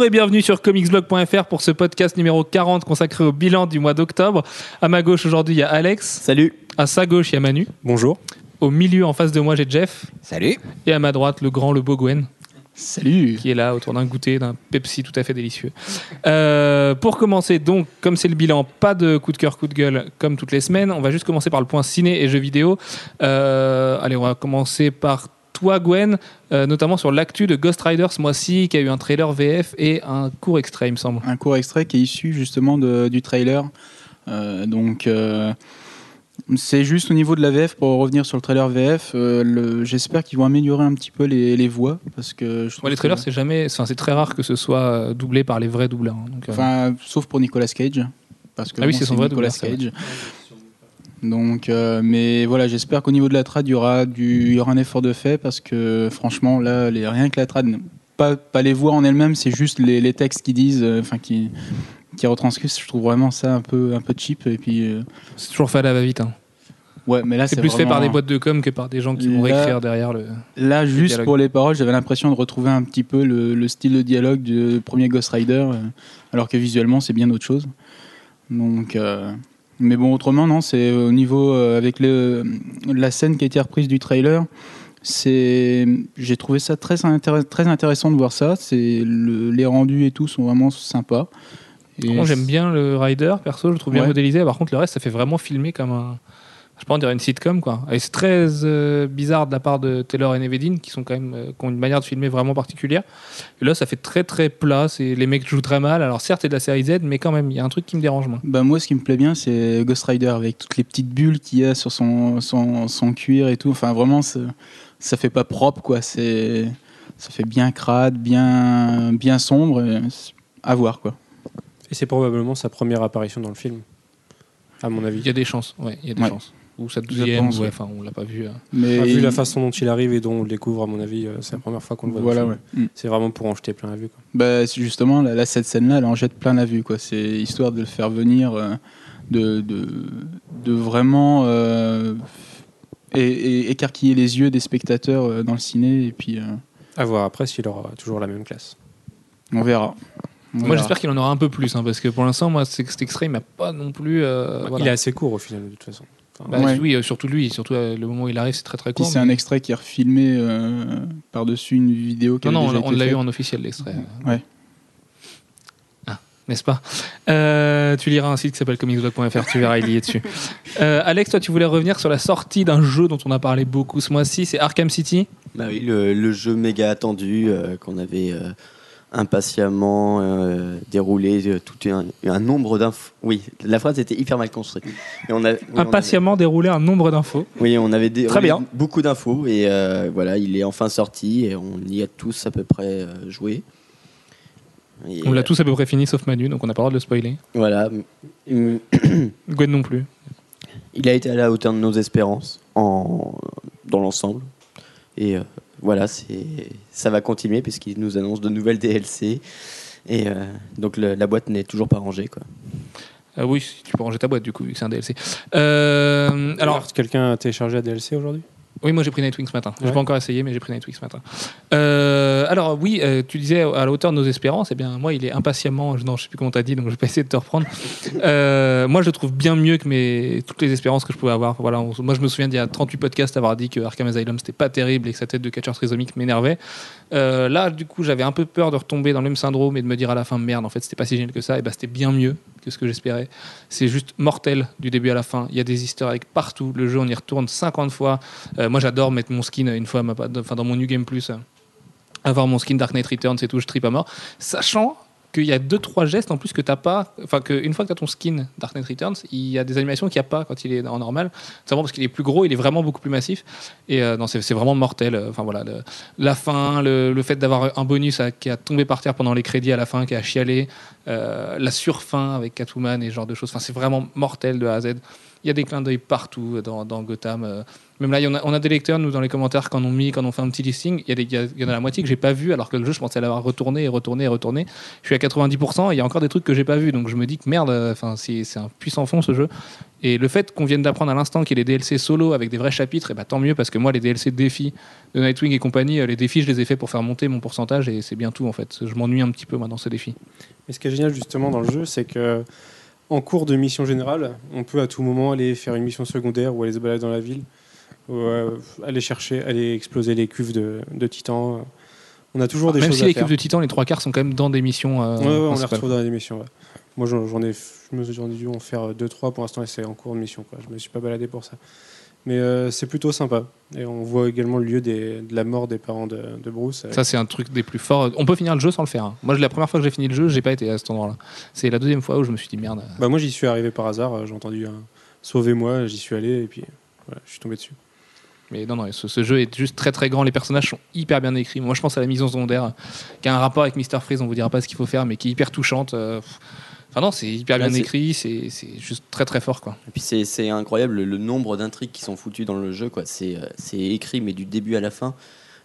Bonjour et bienvenue sur comicsblog.fr pour ce podcast numéro 40 consacré au bilan du mois d'octobre. À ma gauche aujourd'hui, il y a Alex. Salut. À sa gauche, il y a Manu. Bonjour. Au milieu, en face de moi, j'ai Jeff. Salut. Et à ma droite, le grand, le beau Gwen. Salut. Qui est là autour d'un goûter, d'un Pepsi tout à fait délicieux. Euh, pour commencer, donc, comme c'est le bilan, pas de coup de cœur, coup de gueule comme toutes les semaines. On va juste commencer par le point ciné et jeux vidéo. Euh, allez, on va commencer par toi, Gwen, euh, notamment sur l'actu de Ghost Rider ce mois-ci, qui a eu un trailer VF et un court extrait, il me semble. Un court extrait qui est issu justement de, du trailer. Euh, donc, euh, c'est juste au niveau de la VF, pour revenir sur le trailer VF, j'espère qu'ils vont améliorer un petit peu les, les voix. Parce que je trouve Ouais, les trailers, que- c'est jamais, c'est très rare que ce soit doublé par les vrais doubleurs. hein, donc, Enfin, sauf pour Nicolas Cage. Parce que Ah oui, bon, c'est son vrai Nicolas doubleur, Cage. Donc, euh, mais voilà, j'espère qu'au niveau de la trad, il y aura, du, il y aura un effort de fait parce que franchement, là, les, rien que la trad, pas, pas les voix en elles-mêmes, c'est juste les, les textes qui disent, euh, enfin qui, qui retranscrivent. Je trouve vraiment ça un peu, un peu cheap. Et puis, euh, c'est toujours fait à la va-vite. hein. ouais, mais là, C'est plus fait par des boîtes de com que par des gens qui vont réécrire derrière le. Là, juste dialogue. pour les paroles, j'avais l'impression de retrouver un petit peu le, le style de dialogue du premier Ghost Rider, alors que visuellement, c'est bien autre chose. Donc, euh, mais bon, autrement, non, c'est au niveau euh, avec le, la scène qui a été reprise du trailer. C'est, j'ai trouvé ça très, très intéressant de voir ça. C'est le- les rendus et tout sont vraiment sympas. Et Moi, j'aime bien le Rider, perso, je le trouve bien Ouais. modélisé. Par contre, le reste, ça fait vraiment filmer comme un. Je pas, on dirait une sitcom, quoi. Et c'est très euh, bizarre de la part de Taylor et Nevedine, qui sont quand même, euh, qui ont une manière de filmer vraiment particulière. Et là, ça fait très très plat. C'est les mecs jouent très mal. Alors certes, c'est de la série Z, mais quand même, il y a un truc qui me dérange moi. Bah moi, ce qui me plaît bien, c'est Ghost Rider avec toutes les petites bulles qu'il y a sur son, son, son cuir et tout. Enfin, vraiment, ça fait pas propre, quoi. C'est, ça fait bien crade, bien, bien sombre. et À voir, quoi. Et c'est probablement sa première apparition dans le film, à mon avis. Il y a des chances. Ouais, il y a des Ouais. chances. Ou sa Je douzième. pense, ouais, ouais. Enfin, on l'a pas vu. euh. Mais vu la façon dont il arrive et dont on le découvre, à mon avis, euh, c'est la première fois qu'on le voit. Voilà, ouais. Mm. C'est vraiment pour en jeter plein la vue. Quoi. Bah, c'est justement, là, là, cette scène-là, elle en jette plein la vue. C'est histoire de le faire venir, euh, de, de, de vraiment euh, et, et écarquiller les yeux des spectateurs euh, dans le ciné. Et puis, euh, À voir après s'il aura toujours la même classe. on verra. Moi, j'espère qu'il en aura un peu plus, hein, parce que pour l'instant, moi, c'est- cet extrait, il m'a pas non plus. euh, voilà. Il est assez court au final, de toute façon. Bah, Ouais. Oui, euh, surtout lui. Surtout euh, le moment où il arrive, c'est très très court. c'est mais- un extrait qui est refilmé euh, par-dessus une vidéo qui Non, non, avait on, déjà on été l'a eu en officiel, l'extrait. Ouais. N'est-ce pas? Euh, Tu liras un site qui s'appelle comicsblog.fr, tu verras, il y est dessus. Euh, Alex, toi, tu voulais revenir sur la sortie d'un jeu dont on a parlé beaucoup ce mois-ci, c'est Arkham City? Bah oui, le, le jeu méga attendu euh, qu'on avait euh, impatiemment euh, déroulé, euh, tout un, un nombre d'infos. Oui, la phrase était hyper mal construite. Et on a, oui, on avait- Impatiemment déroulé un nombre d'infos. oui, on avait Très bien. beaucoup d'infos et euh, voilà, il est enfin sorti et on y a tous à peu près joué. Et, On l'a tous à peu près fini, sauf Manu, donc on n'a pas le droit de le spoiler. Voilà. Gwen non plus. Il a été à la hauteur de nos espérances en, dans l'ensemble. Et voilà, c'est, ça va continuer puisqu'il nous annonce de nouvelles DLC. Et euh, donc le- la boîte n'est toujours pas rangée. Quoi. Euh, oui, tu peux ranger ta boîte du coup, vu que c'est un DLC. Euh, alors, Alors, quelqu'un a téléchargé la DLC aujourd'hui? Oui, moi j'ai pris Nightwing ce matin. J'ai Ouais. pas encore essayé, mais j'ai pris Nightwing ce matin. Euh, alors oui, euh, tu disais à la hauteur de nos espérances. Eh bien, moi, il est impatiemment. Non, je sais plus comment t'as dit, donc je vais pas essayer de te reprendre. Euh, moi, je le trouve bien mieux que mes toutes les espérances que je pouvais avoir. Voilà, on- moi, je me souviens d'il y a 38 podcasts avoir dit que Arkham Asylum c'était pas terrible et que sa tête de catcheur trisomique m'énervait. Euh, là, du coup, j'avais un peu peur de retomber dans le même syndrome et de me dire à la fin merde, en fait, c'était pas si génial que ça. Et ben, c'était bien mieux que ce que j'espérais. C'est juste mortel du début à la fin. Il y a des Easter eggs partout. Le jeu, on y retourne 50 fois. Euh, moi, j'adore mettre mon skin une fois, enfin, dans mon New Game Plus, euh, avoir mon skin Dark Knight Returns et tout, je tripe à mort. Sachant qu'il y a deux trois gestes en plus que t'as pas, enfin qu'une fois que tu ton skin Dark Knight Returns, il y a des animations qu'il n'y a pas quand il est en normal, notamment parce qu'il est plus gros, il est vraiment beaucoup plus massif. Et euh, c'est vraiment mortel. Enfin voilà, la fin, le, fait d'avoir un bonus qui a tombé par terre pendant les crédits à la fin, qui a chialé, euh, la surfin avec Catwoman et ce genre de choses. Enfin, c'est vraiment mortel de A à Z. Il y a des clins d'œil partout dans, Gotham. euh. Même là, on a des lecteurs, nous, dans les commentaires, quand on mis, quand on fait un petit listing, il y, en a la moitié que j'ai pas vu, alors que le jeu, je pensais l'avoir retourné et retourné et retourné. Je suis à 90%, et il y a encore des trucs que j'ai pas vu, donc je me dis que merde, euh, c'est un puissant fond ce jeu. Et le fait qu'on vienne d'apprendre à l'instant qu'il y a des DLC solo avec des vrais chapitres, et bah, tant mieux, parce que moi, les DLC défis de Nightwing et compagnie, euh, les défis, je les ai fait pour faire monter mon pourcentage, et c'est bien tout en fait. Je m'ennuie un petit peu moi dans ces défis. Et ce qui est génial justement dans le jeu, c'est que en cours de mission générale, on peut à tout moment aller faire une mission secondaire ou aller se balader dans la ville, ou aller chercher, aller exploser les cuves de, de titans. On a toujours des Même choses si à les faire. cubes de Titan, les trois quarts sont quand même dans des missions. euh, Ouais, ouais, on les retrouve dans les missions. ouais. Moi, j'en ai, je me- dû en faire 2-3 pour l'instant et c'est en cours de mission. Quoi. Je me suis pas baladé pour ça. Mais euh, c'est plutôt sympa. Et on voit également le lieu des- de la mort des parents de, de Bruce. avec- Ça, c'est un truc des plus forts. On peut finir le jeu sans le faire. hein. Moi, la première fois que j'ai fini le jeu, j'ai pas été à cet endroit-là. C'est la deuxième fois où je me suis dit merde. Bah, moi, j'y suis arrivé par hasard. J'ai entendu un Sauvez-moi, j'y suis allé et puis voilà, je suis tombé dessus. Mais non, non, ce, ce jeu est juste très très grand. Les personnages sont hyper bien écrits. Moi, je pense à la mission secondaire euh, qui a un rapport avec Mr. Freeze. On vous dira pas ce qu'il faut faire, mais qui est hyper touchante. euh. Enfin, non, c'est hyper bien écrit. C'est juste très très fort, quoi. Et puis c'est incroyable le, le nombre d'intrigues qui sont foutues dans le jeu. quoi. C'est euh, écrit, mais du début à la fin.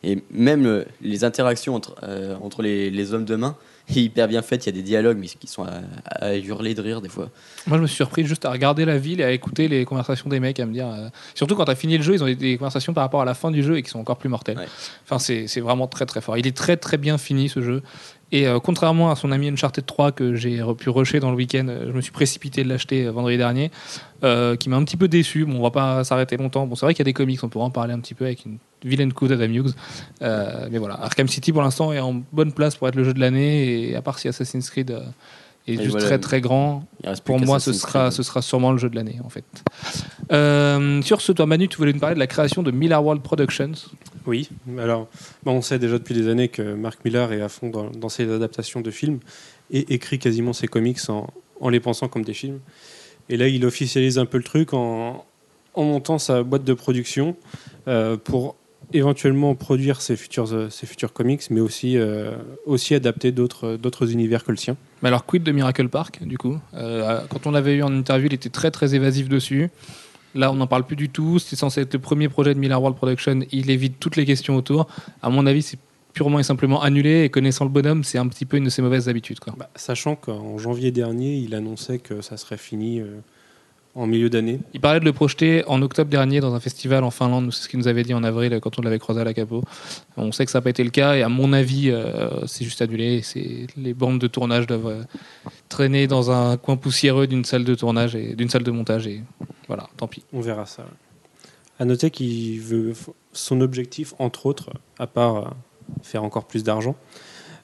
Et même les interactions entre, euh, entre les, les hommes de main est hyper bien faites. Il y a des dialogues mais qui sont à, à hurler de rire des fois. Moi, je me suis surpris juste à regarder la ville et à écouter les conversations des mecs, à me dire. euh, Surtout quand tu as fini le jeu, ils ont des, des conversations par rapport à la fin du jeu et qui sont encore plus mortelles. Ouais. Enfin, c'est vraiment très très fort. Il est très très bien fini ce jeu. Et euh, contrairement à son ami Uncharted 3 que j'ai pu rusher dans le week-end, euh, je me suis précipité de l'acheter euh, vendredi dernier, euh, qui m'a un petit peu déçu. Bon, on va pas s'arrêter longtemps. Bon, c'est vrai qu'il y a des comics, on pourra en parler un petit peu avec une vilaine coup d'Adam Hughes. Euh, mais voilà, Arkham City pour l'instant est en bonne place pour être le jeu de l'année. Et à part si Assassin's Creed est Et juste voilà. très très grand, pour moi, ce sera, ce sera sûrement le jeu de l'année, en fait. Sur ce, toi, Manu, tu voulais nous parler de la création de Miller World Productions. Oui, alors on sait déjà depuis des années que Mark Millar est à fond dans, ses adaptations de films et écrit quasiment ses comics en, les pensant comme des films. Et là, il officialise un peu le truc en, montant sa boîte de production euh, pour éventuellement produire ses futurs, euh, comics, mais aussi, euh, adapter d'autres univers que le sien. Mais alors, quid de Miracle Park, du coup? Quand on l'avait eu en interview, il était très très évasif dessus. Là, on n'en parle plus du tout. C'était censé être le premier projet de Miller World Production. Il évite toutes les questions autour. À mon avis, c'est purement et simplement annulé. Et connaissant le bonhomme, c'est un petit peu une de ses mauvaises habitudes. Bah, sachant qu'en janvier dernier, il annonçait que ça serait fini euh, en milieu d'année. Il parlait de le projeter en octobre dernier dans un festival en Finlande. C'est ce qu'il nous avait dit en avril quand on l'avait croisé à la Capo. On sait que ça n'a pas été le cas et à mon avis, euh, c'est juste annulé. Les bandes de tournage doivent euh, traîner dans un coin poussiéreux d'une salle de tournage et d'une salle de montage et voilà, tant pis. On verra ça. À noter qu'il veut son objectif, entre autres, à part euh, faire encore plus d'argent,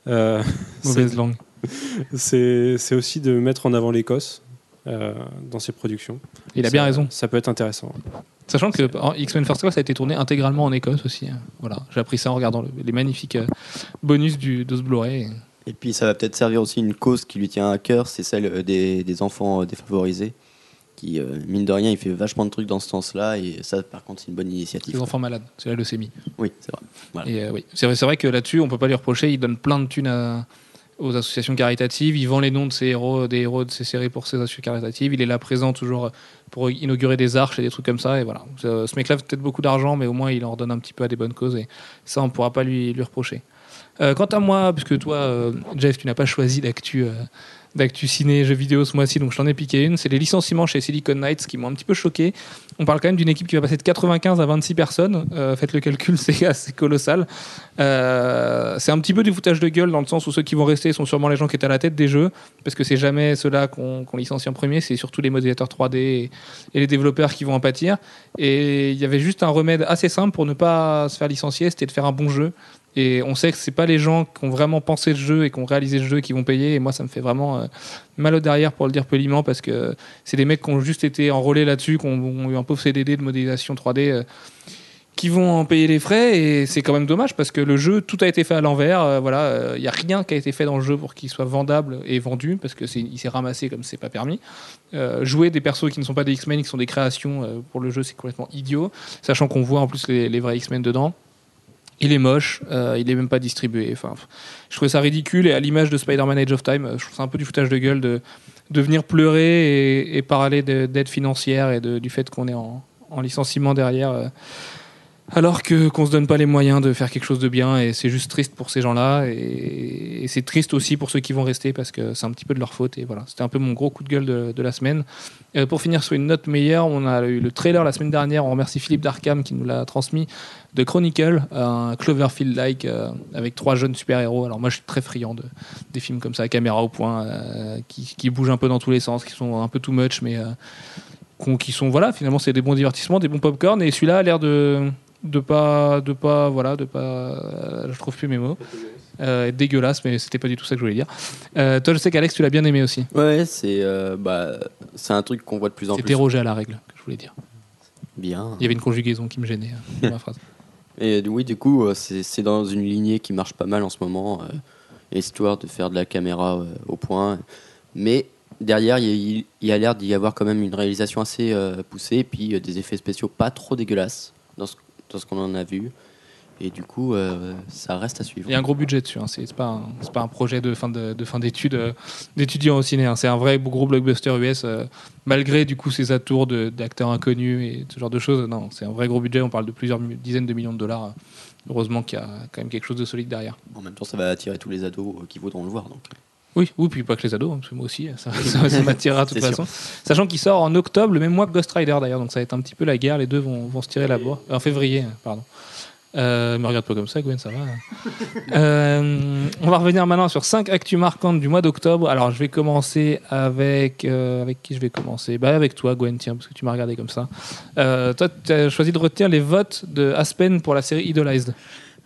euh, Mauvaise langue. c'est c'est aussi de mettre en avant l'Écosse euh, dans ses productions. Il a Ça- bien raison. Ça peut être intéressant. Sachant que en X-Men First Class a été tourné intégralement en Écosse aussi. hein. Voilà, j'ai appris ça en regardant le- les magnifiques euh, bonus du, de ce Blu-ray. Et puis ça va peut-être servir aussi une cause qui lui tient à cœur, c'est celle euh, des, des enfants défavorisés. Qui, euh, mine de rien, il fait vachement de trucs dans ce sens-là. Et ça, par contre, c'est une bonne initiative. Les enfants malades, c'est la leucémie. Oui, c'est vrai. Voilà. Et euh, oui, c'est vrai, que là-dessus, on peut pas lui reprocher. Il donne plein de thunes à- aux associations caritatives. Il vend les noms de ses héros, des héros de ses séries pour ses associations caritatives. Il est là présent toujours pour inaugurer des arches et des trucs comme ça. Et voilà, Ce- mec-là a peut-être beaucoup d'argent, mais au moins il en redonne un petit peu à des bonnes causes. Et ça, on pourra pas lui, lui reprocher. Euh, quant à moi, puisque toi, euh, Jeff, tu n'as pas choisi d'actu. D'actu ciné jeux vidéo ce mois-ci, donc je t'en ai piqué une. C'est les licenciements chez Silicon Knights qui m'ont un petit peu choqué. On parle quand même d'une équipe qui va passer de 95 à 26 personnes. Euh, faites le calcul, c'est assez colossal. Euh, c'est un petit peu du foutage de gueule dans le sens où ceux qui vont rester sont sûrement les gens qui étaient à la tête des jeux, parce que c'est jamais ceux-là qu'on licencie en premier, c'est surtout les modélisateurs 3D et, et les développeurs qui vont en pâtir. Et il y avait juste un remède assez simple pour ne pas se faire licencier, c'était de faire un bon jeu. Et on sait que c'est pas les gens qui ont vraiment pensé le jeu et qui ont réalisé le jeu qui vont payer. Et moi, ça me fait vraiment euh, mal au derrière pour le dire poliment parce que c'est des mecs qui ont juste été enrôlés là-dessus, qui ont, eu un pauvre CDD de modélisation 3D. euh, qui vont en payer les frais et c'est quand même dommage parce que le jeu tout a été fait à l'envers euh, voilà il n'y a rien qui a été fait dans le jeu pour qu'il soit vendable et vendu parce que c'est il s'est ramassé comme c'est pas permis jouer des persos qui ne sont pas des X-Men qui sont des créations pour le jeu c'est complètement idiot sachant qu'on voit en plus les vrais X-Men dedans il est moche, euh, il est même pas distribué. Enfin, je trouvais ça ridicule et à l'image de Spider-Man Age of Time, euh, je trouve ça un peu du foutage de gueule de, venir pleurer et, parler de- d'aide financière et du fait qu'on est en, en licenciement derrière. Alors que qu'on se donne pas les moyens de faire quelque chose de bien et c'est juste triste pour ces gens-là et, c'est triste aussi pour ceux qui vont rester parce que c'est un petit peu de leur faute et voilà c'était un peu mon gros coup de gueule de, la semaine. Euh, pour finir sur une note meilleure, on a eu le trailer la semaine dernière. On remercie Philippe Darkham qui nous l'a transmis de Chronicle, un Cloverfield-like euh, avec trois jeunes super-héros. Alors moi je suis très friand de, des films comme ça, caméra au point, euh, qui, qui bougent un peu dans tous les sens, qui sont un peu too much mais qui sont voilà finalement c'est des bons divertissements, des bons popcorn et celui-là a l'air de de pas de pas voilà de pas je trouve plus mes mots euh, dégueulasse mais c'était pas du tout ça que je voulais dire Euh, toi je sais qu'Alex tu l'as bien aimé aussi Ouais, c'est euh, bah, c'est un truc qu'on voit de plus en c'était plus. Roger à la règle que je voulais dire Bien. il y avait une conjugaison qui me gênait euh, dans ma phrase Et oui, du coup, euh, c'est dans une lignée qui marche pas mal en ce moment, histoire de faire de la caméra au point. Mais derrière, il y a, il y a l'air d'y avoir quand même une réalisation assez euh, poussée, et puis euh, des effets spéciaux pas trop dégueulasses dans ce, dans ce qu'on en a vu. Et du coup, euh, ça reste à suivre. il y a un gros budget dessus hein. c'est pas un, c'est pas un projet de fin de, de fin d'études euh, d'étudiants au ciné hein. c'est un vrai gros blockbuster US euh, malgré du coup ces atours de- d'acteurs inconnus et ce genre de choses non c'est un vrai gros budget on parle de plusieurs dizaines de millions de dollars heureusement qu'il y a quand même quelque chose de solide derrière En même temps, ça va attirer tous les ados euh, qui voudront le voir. Donc. Oui, oui, puis pas que les ados, hein, parce que moi aussi, ça, ça, ça m'attirera de toute façon. Sachant qu'il sort en octobre, le même mois que Ghost Rider d'ailleurs, donc ça va être un petit peu la guerre, les deux vont, vont se tirer la bourre. En février, hein, pardon. Euh, me regarde pas comme ça, Gwen, ça va. Euh, on va revenir maintenant sur 5 actus marquantes du mois d'octobre. Alors, je vais commencer avec. euh, avec qui je vais commencer? Bah, Avec toi, Gwen, tiens, parce que tu m'as regardé comme ça. Euh, toi, tu as choisi de retenir les votes de Aspen pour la série Idolized.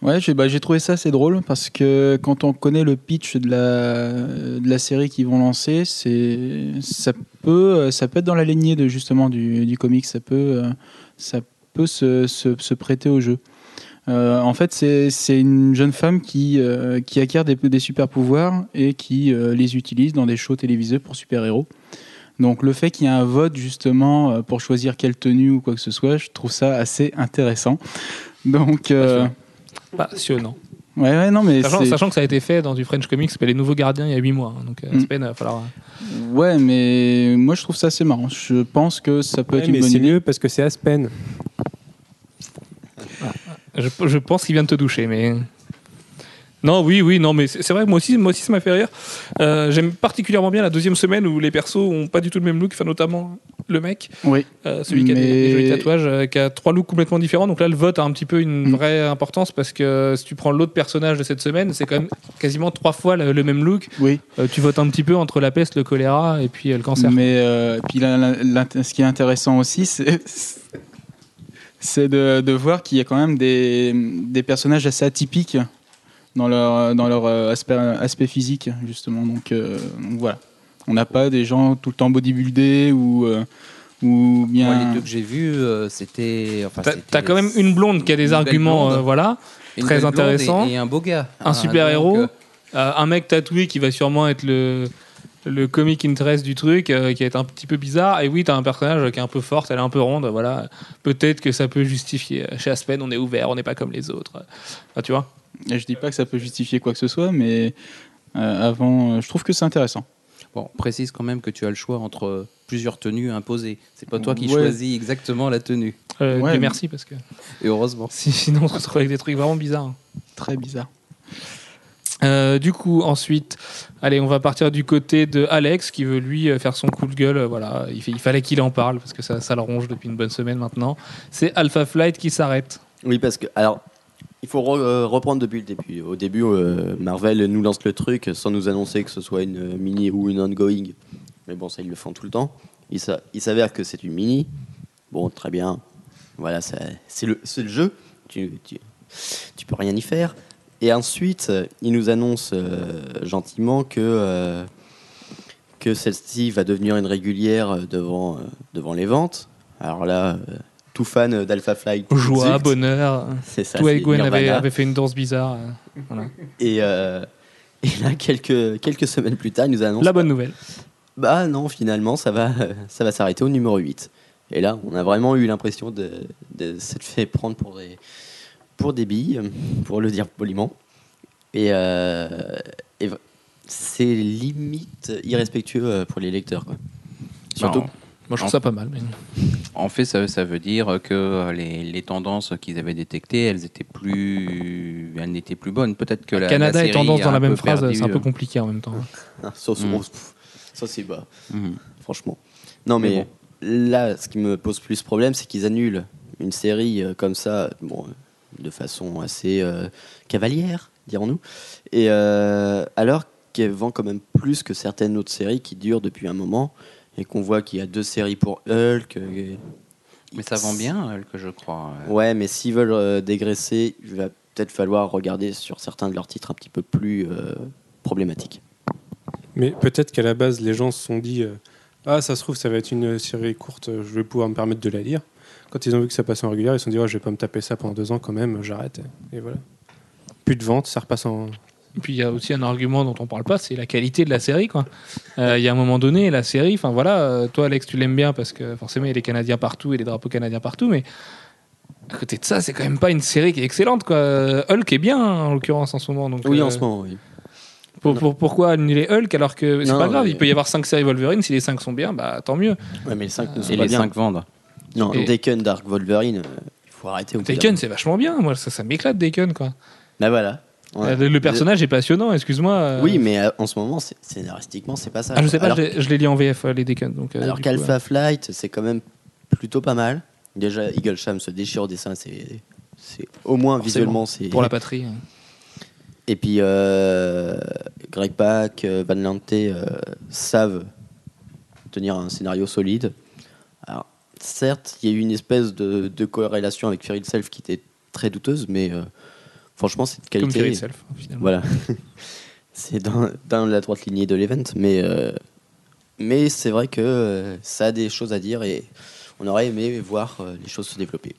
Ouais, j'ai bah, j'ai trouvé ça assez drôle parce que quand on connaît le pitch de la, série qu'ils vont lancer, ça peut ça peut être dans la lignée de justement du, comic, ça peut euh, ça peut se, prêter au jeu. Euh, en fait, c'est une jeune femme qui euh, qui acquiert des, des super pouvoirs et qui les utilise dans des shows télévisés pour super héros. Donc le fait qu'il y ait un vote justement pour choisir quelle tenue ou quoi que ce soit, je trouve ça assez intéressant. Donc euh, Passionnant. Ouais, ouais, non, mais Sachant, que ça a été fait dans du French Comics, s'appelle Les Nouveaux Gardiens il y a 8 mois. hein, donc, euh, Mm. Il va falloir. ouais, mais moi je trouve ça assez marrant. Je pense que ça peut être une mais bonne c'est idée. mieux parce que c'est Aspen. Je, je pense qu'il vient de te doucher, mais. Non, oui, oui, non, mais c'est vrai, moi aussi, moi aussi, ça m'a fait rire. Euh, J'aime particulièrement bien la deuxième semaine où les persos ont pas du tout le même look, enfin, notamment le mec, Oui, euh, celui qui a des, jolis tatouages, euh, qui a trois looks complètement différents. Donc là, le vote a un petit peu une Mm. vraie importance parce que si tu prends l'autre personnage de cette semaine, c'est quand même quasiment trois fois le, le même look. oui. Tu votes un petit peu entre la peste, le choléra et puis le cancer. Mais puis là, là, là, ce qui est intéressant aussi, c'est c'est de, de voir qu'il y a quand même des, des personnages assez atypiques dans leur, dans leur euh, aspect, aspect physique, justement. Donc, euh, donc voilà. On n'a pas des gens tout le temps bodybuildés ou, euh, ou bien. Moi, les deux que j'ai vus, euh, c'était. Enfin, T'as quand même une blonde qui a des arguments, euh, voilà. une très belle blonde intéressant. Et, et un beau gars. Un donc, euh, Euh, un mec tatoué qui va sûrement être le, le comic interest du truc, euh, qui est un petit peu bizarre. Et oui, t'as un personnage qui est un peu forte, elle est un peu ronde. Voilà. Peut-être que ça peut justifier. Chez Aspen, on est ouvert, on n'est pas comme les autres. Tu vois Et je dis pas que ça peut justifier quoi que ce soit, mais euh, avant, euh, je trouve que c'est intéressant. Bon, précise quand même que tu as le choix entre plusieurs tenues imposées. C'est pas toi qui Ouais. choisis exactement la tenue. Euh, Ouais, Dieu mais- merci, parce que Et heureusement. si- sinon on se retrouve avec des trucs vraiment bizarres. Très bizarre. Euh, du coup, ensuite, allez, on va partir du côté de Alex qui veut lui euh, faire son coup de gueule. euh, Voilà, il, fait- il fallait qu'il en parle parce que ça, ça le ronge depuis une bonne semaine maintenant. C'est Alpha Flight qui s'arrête. Oui, parce que. Alors, il faut euh, reprendre depuis le début. Au début, euh, Marvel nous lance le truc sans nous annoncer que ce soit une euh, mini ou une ongoing. Mais bon, ça, ils le font tout le temps. Il s'a- il s'avère que c'est une mini. Bon, très bien. Voilà, c'est le, jeu. Tu, tu, peux rien y faire. Et ensuite, euh, il nous annonce euh, gentiment que, que celle-ci va devenir une régulière devant, devant les ventes. Alors là, tout fan d'Alpha Flight. Joie, bonheur. C'est ça. Toi et c'est Gwen avait, fait une danse bizarre. euh, voilà. Et, euh, et là, quelques, quelques semaines plus tard, il nous annonce La bonne nouvelle. Bah non, finalement, ça va, ça va s'arrêter au numéro 8. Et là, on a vraiment eu l'impression de, de s'être fait prendre pour des, pour des billes, pour le dire poliment. Et, euh, et, c'est limite irrespectueux euh, pour les lecteurs. Quoi. Surtout, Moi, je trouve En- ça pas mal. mais- En fait, ça, ça veut dire que les, les tendances qu'ils avaient détectées, elles étaient plus, elles n'étaient plus bonnes. Peut-être que la, Canada la et tendance dans la même phrase, c'est un peu euh, compliqué en même temps. ah, ça, c'est- Mm. ça, c'est bas, mhm. franchement. Non, mais, Mais bon. là, ce qui me pose plus problème, c'est qu'ils annulent une série euh, comme ça, bon, euh, de façon assez euh, cavalière, dirons-nous, et euh, alors qu'elle vend quand même plus que certaines autres séries qui durent depuis un moment, et qu'on voit qu'il y a deux séries pour Hulk. euh, Mais ça vend bien, que je crois. Ouais, mais s'ils veulent euh, dégraisser, il va peut-être falloir regarder sur certains de leurs titres un petit peu plus euh, problématiques. Mais peut-être qu'à la base, les gens se sont dit euh, Ah, ça se trouve, ça va être une série courte, je vais pouvoir me permettre de la lire. Quand ils ont vu que ça passait en régulier, ils se sont dit Ouais, je vais pas me taper ça pendant deux ans quand même, j'arrête. Et voilà. Plus de vente, ça repasse en. Et puis il y a aussi un argument dont on parle pas, c'est la qualité de la série. Euh, Il y a un moment donné, la série, enfin voilà, euh, toi Alex, tu l'aimes bien parce que forcément il y a des Canadiens partout et des drapeaux canadiens partout, mais à côté de ça, c'est quand même pas une série qui est excellente. Quoi. Hulk est bien en l'occurrence en ce moment. Donc, Oui, euh, en ce moment, oui. pour- pour- pourquoi annuler Hulk alors que c'est pas grave, mais- il peut y avoir 5 séries Wolverine, si les 5 sont bien, bah tant mieux. Ouais, mais les 5 ne sont Et pas les bien. 5 vendent. Non, Et- Taken, Dark, Wolverine, euh, il faut arrêter. au moment. c'est vachement bien, moi ça, ça m'éclate Taken quoi. Bah voilà. Ouais. Euh, Le, le personnage est passionnant, excuse-moi. euh. Oui, mais euh, en ce moment, scénaristiquement, c'est pas ça. Ah, je sais pas, alors, je l'ai- lu en VF, les Taken. Donc, alors qu'Alpha Flight, c'est quand même plutôt pas mal. Déjà, Eagle Sham se déchire au dessin, c'est au moins Forcément. visuellement, c'est. pour la patrie. hein. Et puis, euh, Greg Pak, Van Lante euh, savent tenir un scénario solide. Alors, certes, il y a eu une espèce de, de corrélation avec Feral Self qui était très douteuse, mais franchement, c'est de qualité. Finalement. Voilà. c'est dans, dans la droite lignée de l'event, mais, euh, mais c'est vrai que euh, ça a des choses à dire et on aurait aimé voir euh, les choses se développer.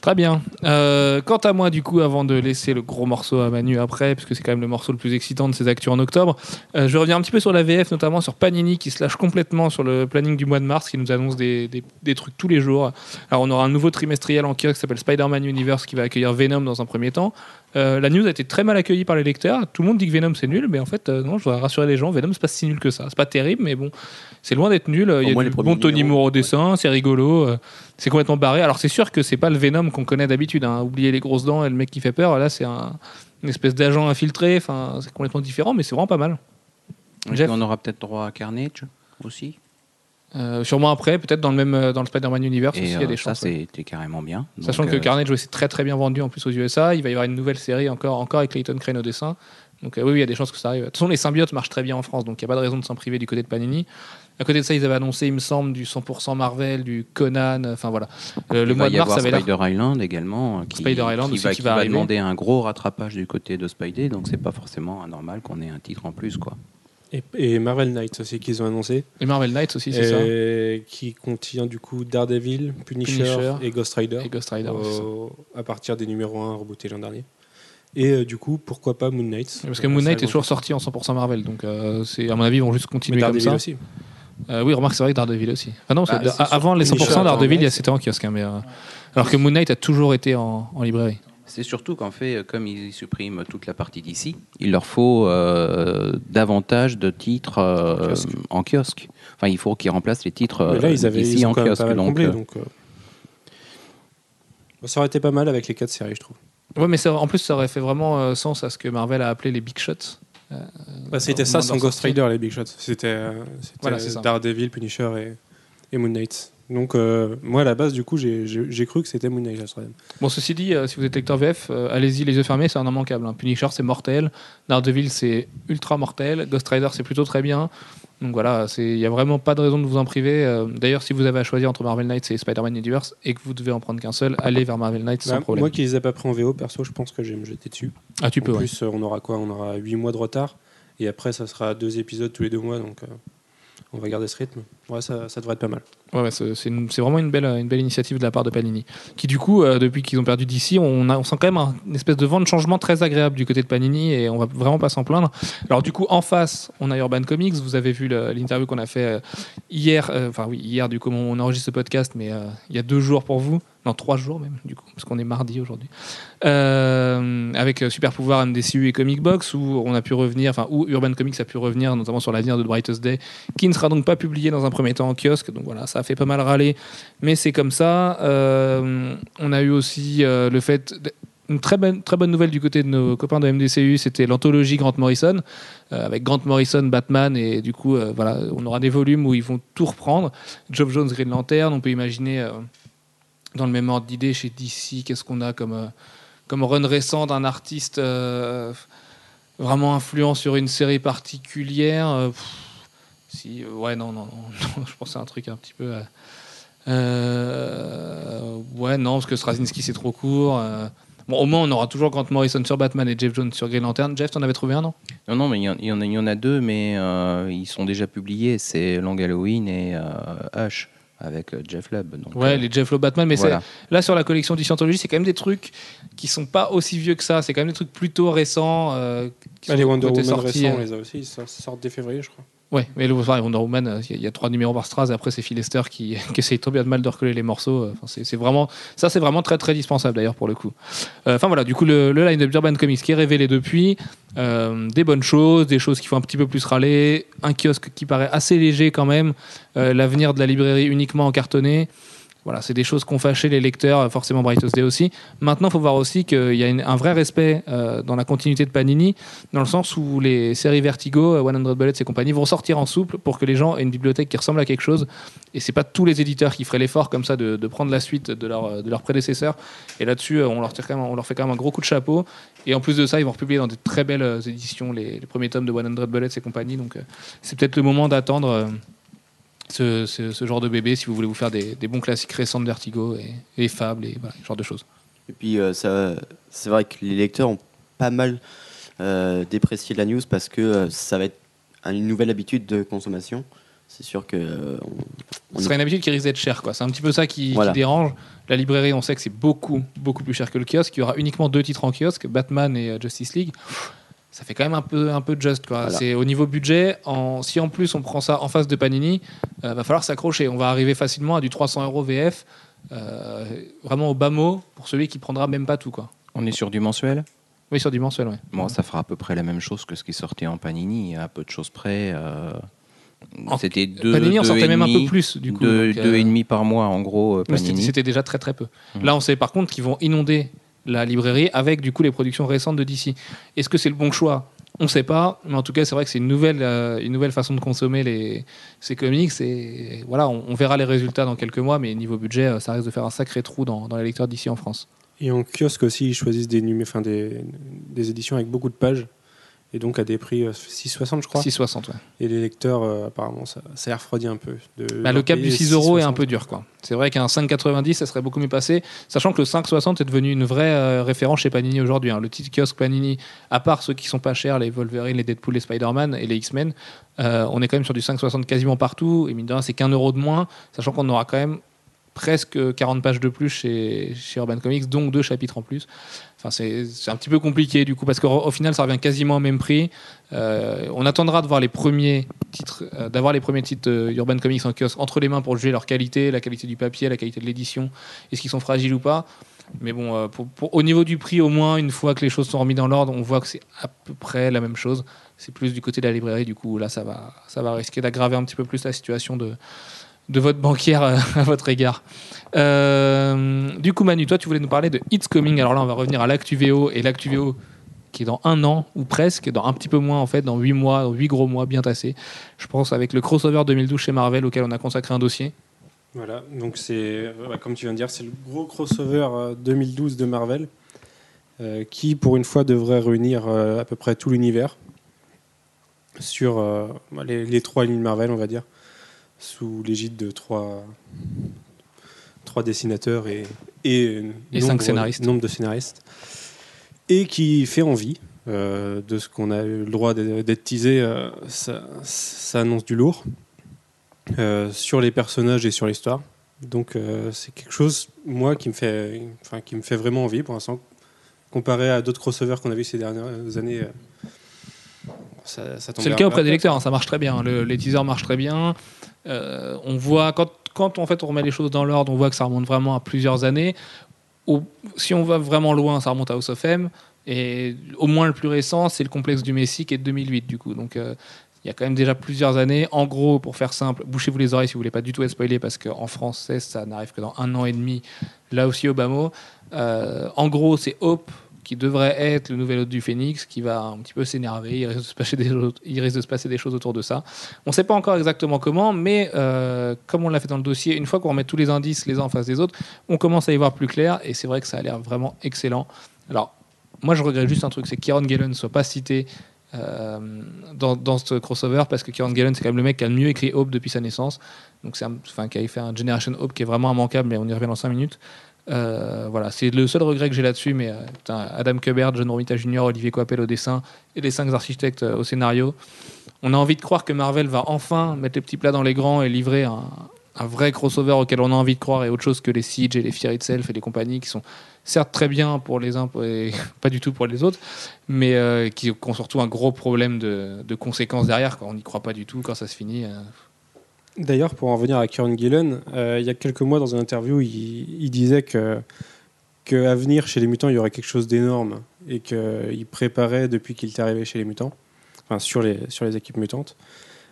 Très bien. Euh, quant à moi, du coup, avant de laisser le gros morceau à Manu après, parce que c'est quand même le morceau le plus excitant de ces actus en octobre, euh, je reviens un petit peu sur la VF, notamment sur Panini qui se lâche complètement sur le planning du mois de mars, qui nous annonce des, des- des trucs tous les jours. Alors, on aura un nouveau trimestriel en kiosque qui s'appelle Spider-Man Universe qui va accueillir Venom dans un premier temps. Euh, la news a été très mal accueillie par les lecteurs. Tout le monde dit que Venom c'est nul, mais en fait, euh, non, je dois rassurer les gens. Venom c'est pas si nul que ça. C'est pas terrible, mais bon, c'est loin d'être nul. Il y a moins, du bon Tony Moore au ouais. dessin, c'est rigolo. euh, c'est complètement barré. Alors c'est sûr que c'est pas le Venom qu'on connaît d'habitude. Hein. Oubliez les grosses dents et le mec qui fait peur. Là, c'est un, une espèce d'agent infiltré. Enfin, c'est complètement différent, mais c'est vraiment pas mal. Jeff on aura peut-être droit à Carnage aussi. Euh, sûrement après, peut-être dans le même euh, dans le Spider-Man Universe aussi, il y a euh, des ça, chances. ouais. c'était carrément bien. Sachant que euh, Carnage, ouais, c'est très très bien vendu en plus aux USA. Il va y avoir une nouvelle série encore, encore avec Clayton Crane au dessin. Donc oui, il y a des chances que ça arrive. De toute façon, les symbiotes marchent très bien en France, donc il n'y a pas de raison de s'en priver du côté de Panini. À côté de ça, ils avaient annoncé, il me semble, du 100% Marvel, du Conan. Enfin voilà. Euh, le mois de mars, ça avait. Spider Island également, qui, Spider Island qui aussi va, qui qui va va arriver. demander un gros rattrapage du côté de Spidey, donc c'est pas forcément anormal qu'on ait un titre en plus, quoi. Et, et Marvel Knights aussi qu'ils ont annoncé. Et Marvel Knights aussi, c'est ça. Qui contient du coup Daredevil, Punisher, Punisher et Ghost Rider. Et Ghost Rider. au- à partir des numéros 1 rebootés l'an dernier. Et euh, du coup, pourquoi pas Moon Knight? Parce que Moon Knight est toujours sorti en 100% Marvel, donc euh, c'est à mon avis ils vont juste Mais continuer comme ça. aussi. Euh, oui, remarque, c'est vrai que Daredevil aussi. Enfin non, c'est- Bah, avant les 100%, Punisher, Daredevil, c'était en kiosque, hein, mais euh, alors que Moon Knight a toujours été en, en librairie. C'est surtout qu'en fait, euh, comme ils suppriment toute la partie d'ici, il leur faut euh, davantage de titres euh, Kiosque. en kiosque. Enfin, il faut qu'ils remplacent les titres là, ils avaient d'ici ils ont en kiosque. pas mal Donc, comblé, donc, ça aurait été pas mal avec les quatre séries, je trouve. Ouais, mais ça- en plus, ça aurait fait vraiment euh, sens à ce que Marvel a appelé les big shots. Euh, Bah, c'était ça sans Ghost. Rider, les Big Shots. C'était euh, Voilà. Daredevil, Punisher et, et Moon Knight. Donc, euh, moi, à la base, du coup, j'ai- cru que c'était Moon Knight, troisième. Bon, ceci dit, euh, si vous êtes lecteur VF, euh, allez-y les yeux fermés, c'est un immanquable. hein. Punisher, c'est mortel. Daredevil, c'est ultra mortel. Ghost Rider, c'est plutôt très bien. Donc voilà, il n'y a vraiment pas de raison de vous en priver. D'ailleurs, si vous avez à choisir entre Marvel Knights et Spider-Man Universe et que vous devez en prendre qu'un seul, allez vers Marvel Knights Bah, sans problème. moi qui les ai pas pris en VO, perso, je pense que je vais me jeter dessus. ah, tu peux, en plus, on aura quoi? On aura 8 mois de retard. Et après, ça sera deux épisodes tous les deux mois. Donc, on va garder ce rythme. Ouais, ça, devrait être pas mal. Ouais, c'est vraiment une belle, une belle initiative de la part de Panini. Qui, du coup, euh, depuis qu'ils ont perdu d'ici, on, sent quand même un- une espèce de vent de changement très agréable du côté de Panini et on va vraiment pas s'en plaindre. Alors, du coup, en face, on a Urban Comics. Vous avez vu l'interview qu'on a fait euh, hier, euh, enfin, oui, hier, du coup, on enregistre ce podcast, mais il y a deux jours pour vous. Non, trois jours même, du coup, parce qu'on est mardi aujourd'hui. Avec Super Pouvoir, MDCU et Comic Box, où on a pu revenir, où Urban Comics a pu revenir, notamment sur l'avenir de Brightest Day, qui ne sera donc pas publié dans un premier temps en kiosque. Donc voilà, ça a fait pas mal râler, mais c'est comme ça. Euh, on a eu aussi euh, le fait. Une très bonne, très bonne nouvelle du côté de nos copains de MDCU, c'était l'anthologie Grant Morrison, euh, avec Grant Morrison, Batman, et du coup, voilà, on aura des volumes où ils vont tout reprendre. Geoff Jones, Green Lantern, on peut imaginer, dans le même ordre d'idée, chez DC, qu'est-ce qu'on a comme, comme run récent d'un artiste vraiment influent sur une série particulière si, euh, ouais, non, non, non, non, je pensais à un truc un petit peu. euh, euh, ouais, non, parce que Straczynski c'est trop court. euh. Bon, au moins on aura toujours Grant Morrison sur Batman et Jeff Jones sur Green Lantern. Jeff, t'en avais trouvé un, non? Non, non, mais il y, en- y a- il y en a deux, mais euh, ils sont déjà publiés. C'est Long Halloween et euh, Hush avec Jeff Lubb. Donc, Ouais, euh, les Jeff Lowe Batman, mais voilà. c'est là sur la collection du Scientology, c'est quand même des trucs qui sont pas aussi vieux que ça. C'est quand même des trucs plutôt récents. euh, qui Ah, sont- les Wonder Woman sortis, récents, on les a aussi, ça sort dès février, je crois. Ouais, mais le Wonder Woman, euh, il y, a- trois numéros par Straz, et après c'est Phil Lester qui, essaye trop bien de mal de recoller les morceaux. euh, c'est vraiment, ça c'est vraiment très très dispensable d'ailleurs pour le coup. Euh, Enfin voilà, du coup le, line-up d'Urban Comics qui est révélé depuis, des bonnes choses, des choses qui font un petit peu plus râler, un kiosque qui paraît assez léger quand même, l'avenir de la librairie uniquement en cartonné. Voilà, c'est des choses qu'ont fâché les lecteurs, forcément Brightest Day aussi. Maintenant, il faut voir aussi qu'il y a un vrai respect euh, dans la continuité de Panini, dans le sens où les séries Vertigo, euh, 100 Bullets et compagnie vont sortir en souple pour que les gens aient une bibliothèque qui ressemble à quelque chose. Et c'est pas tous les éditeurs qui feraient l'effort comme ça de, prendre la suite de leur, de leur prédécesseur. Et là-dessus, euh, on leur, fait quand même un gros coup de chapeau. Et en plus de ça, ils vont republier dans des très belles euh, éditions les, premiers tomes de 100 Bullets et compagnie. Donc euh, c'est peut-être le moment d'attendre. euh, ce, ce- ce genre de bébé si vous voulez vous faire des, des bons classiques récents de Vertigo et, et Fable et voilà, ce genre de choses. Et puis, euh, ça, c'est vrai que les lecteurs ont pas mal euh, déprécié la news parce que euh, ça va être une nouvelle habitude de consommation. C'est sûr que. on- on Ce serait une habitude qui risque d'être chère. quoi. C'est un petit peu ça qui, dérange. La librairie, on sait que c'est beaucoup, beaucoup plus cher que le kiosque. Il y aura uniquement deux titres en kiosque, Batman et Justice League. Ça fait quand même un peu, un peu juste. Quoi. Voilà. C'est au niveau budget. En, si en plus on prend ça en face de Panini, euh, va falloir s'accrocher. On va arriver facilement à du 300 euros VF, euh, vraiment au bas mot pour celui qui prendra même pas tout. Quoi. On est sur du mensuel? Oui, sur du mensuel, ouais. Bon, ça fera à peu près la même chose que ce qui sortait en Panini, à peu de choses près. euh, En- C'était deux. Panini en deux sortait et même un peu plus, du coup. Deux, donc, deux euh, et demi par mois, en gros, euh, c'était- Panini. C'était déjà très très peu. Mhm. Là, on sait par contre qu'ils vont inonder la librairie avec du coup les productions récentes de DC. Est-ce que c'est le bon choix? On ne sait pas, mais en tout cas, c'est vrai que c'est une nouvelle, euh, une nouvelle façon de consommer les, ces comics. Et voilà, on, verra les résultats dans quelques mois, mais niveau budget, euh, ça risque de faire un sacré trou dans, les lecteurs d'ici en France. Et en kiosque aussi, ils choisissent des, des éditions avec beaucoup de pages. Et donc à des prix euh, 6,60 je crois. 6,60, ouais. Et les lecteurs, euh, apparemment, ça, ça refroidit un peu. De Bah, le cap du 6 euros est un 6,60. peu dur. quoi. C'est vrai qu'un 5,90, ça serait beaucoup mieux passé, sachant que le 5,60 est devenu une vraie euh, référence chez Panini aujourd'hui. hein. Le titre kiosque Panini, à part ceux qui sont pas chers, les Wolverine, les Deadpool, les Spider-Man et les X-Men, euh, on est quand même sur du 5,60 quasiment partout. Et mine de rien, c'est qu'un euro de moins, sachant qu'on aura quand même presque 40 pages de plus chez, chez Urban Comics, donc deux chapitres en plus. C'est un petit peu compliqué du coup, parce qu'au au final, ça revient quasiment au même prix. Euh, on attendra de voir les premiers titres, euh, d'avoir les premiers titres euh, Urban Comics en kiosque entre les mains pour juger leur qualité, la qualité du papier, la qualité de l'édition, est-ce qu'ils sont fragiles ou pas. Mais bon, euh, au niveau du prix, au moins, une fois que les choses sont remises dans l'ordre, on voit que c'est à peu près la même chose. C'est plus du côté de la librairie, du coup, là, ça va, ça va risquer d'aggraver un petit peu plus la situation de, de votre banquière euh, à votre égard. Euh, du coup, Manu, toi, tu voulais nous parler de It's Coming. Alors là, on va revenir à l'actu VO et l'actu VO qui est dans un an ou presque, dans un petit peu moins en fait, dans huit mois, huit gros mois bien tassés. Je pense avec le crossover 2012 chez Marvel auquel on a consacré un dossier. Voilà, donc c'est, euh, comme tu viens de dire, c'est le gros crossover euh, 2012 de Marvel, euh, qui pour une fois devrait réunir euh, à peu près tout l'univers sur euh, les, les trois lignes Marvel, on va dire, sous l'égide de trois, trois dessinateurs et, et, Et nombre, cinq scénaristes. nombre de scénaristes, et qui fait envie. euh, de ce qu'on a eu le droit d'être teasé, euh, ça, ça annonce du lourd. euh, sur les personnages et sur l'histoire. Donc c'est quelque chose, moi, qui me fait, enfin, qui me fait vraiment envie pour l'instant. Comparé à d'autres crossovers qu'on a vu ces dernières années, ça, ça tombe C'est le cas auprès des lecteurs, hein, ça marche très bien. Le- les teasers marchent très bien. Euh, on voit, quand, en fait, on remet les choses dans l'ordre, on voit que ça remonte vraiment à plusieurs années. Si on va vraiment loin, ça remonte à House. Et au moins le plus récent, c'est le complexe du Messie qui est de 2008 du coup. Donc euh, il y a quand même déjà plusieurs années. En gros, pour faire simple, bouchez-vous les oreilles si vous voulez pas du tout être spoilé parce qu'en français, ça n'arrive que dans un an et demi. Là aussi mot. Euh, en gros, c'est Hope qui devrait être le nouvel hôte du Phénix, qui va un petit peu s'énerver. Il, il risque de se passer des choses autour de ça. On ne sait pas encore exactement comment, mais euh, comme on l'a fait dans le dossier, une fois qu'on remet tous les indices les uns en face des autres, on commence à y voir plus clair. Et c'est vrai que ça a l'air vraiment excellent. Alors, moi, je regrette juste un truc, c'est que Kieron Gillen ne soit pas cité euh, dans, ce crossover parce que Kieron Gillen, c'est quand même le mec qui a le mieux écrit Hope depuis sa naissance. Donc, c'est enfin, qui avait fait un Generation Hope qui est vraiment immanquable, mais on y revient dans 5 minutes. Euh, voilà, c'est le seul regret que j'ai là-dessus, mais euh, Adam Kubert, John Romita Jr., Olivier Coppel au dessin et les cinq architectes euh, au scénario. On a envie de croire que Marvel va enfin mettre les petits plats dans les grands et livrer un, vrai crossover auquel on a envie de croire et autre chose que les Siege et les Fear Itself et les compagnies qui sont certes très bien pour les uns et pas du tout pour les autres, mais qui, ont surtout un gros problème de, conséquences derrière. Quand on n'y croit pas du tout, quand ça se finit. Euh, D'ailleurs, pour en revenir à Kieran Gillen, euh, il y a quelques mois, dans une interview, il, disait que, que à venir chez les mutants, il y aurait quelque chose d'énorme et qu'il préparait depuis qu'il était arrivé chez les mutants, enfin sur les, sur les équipes mutantes.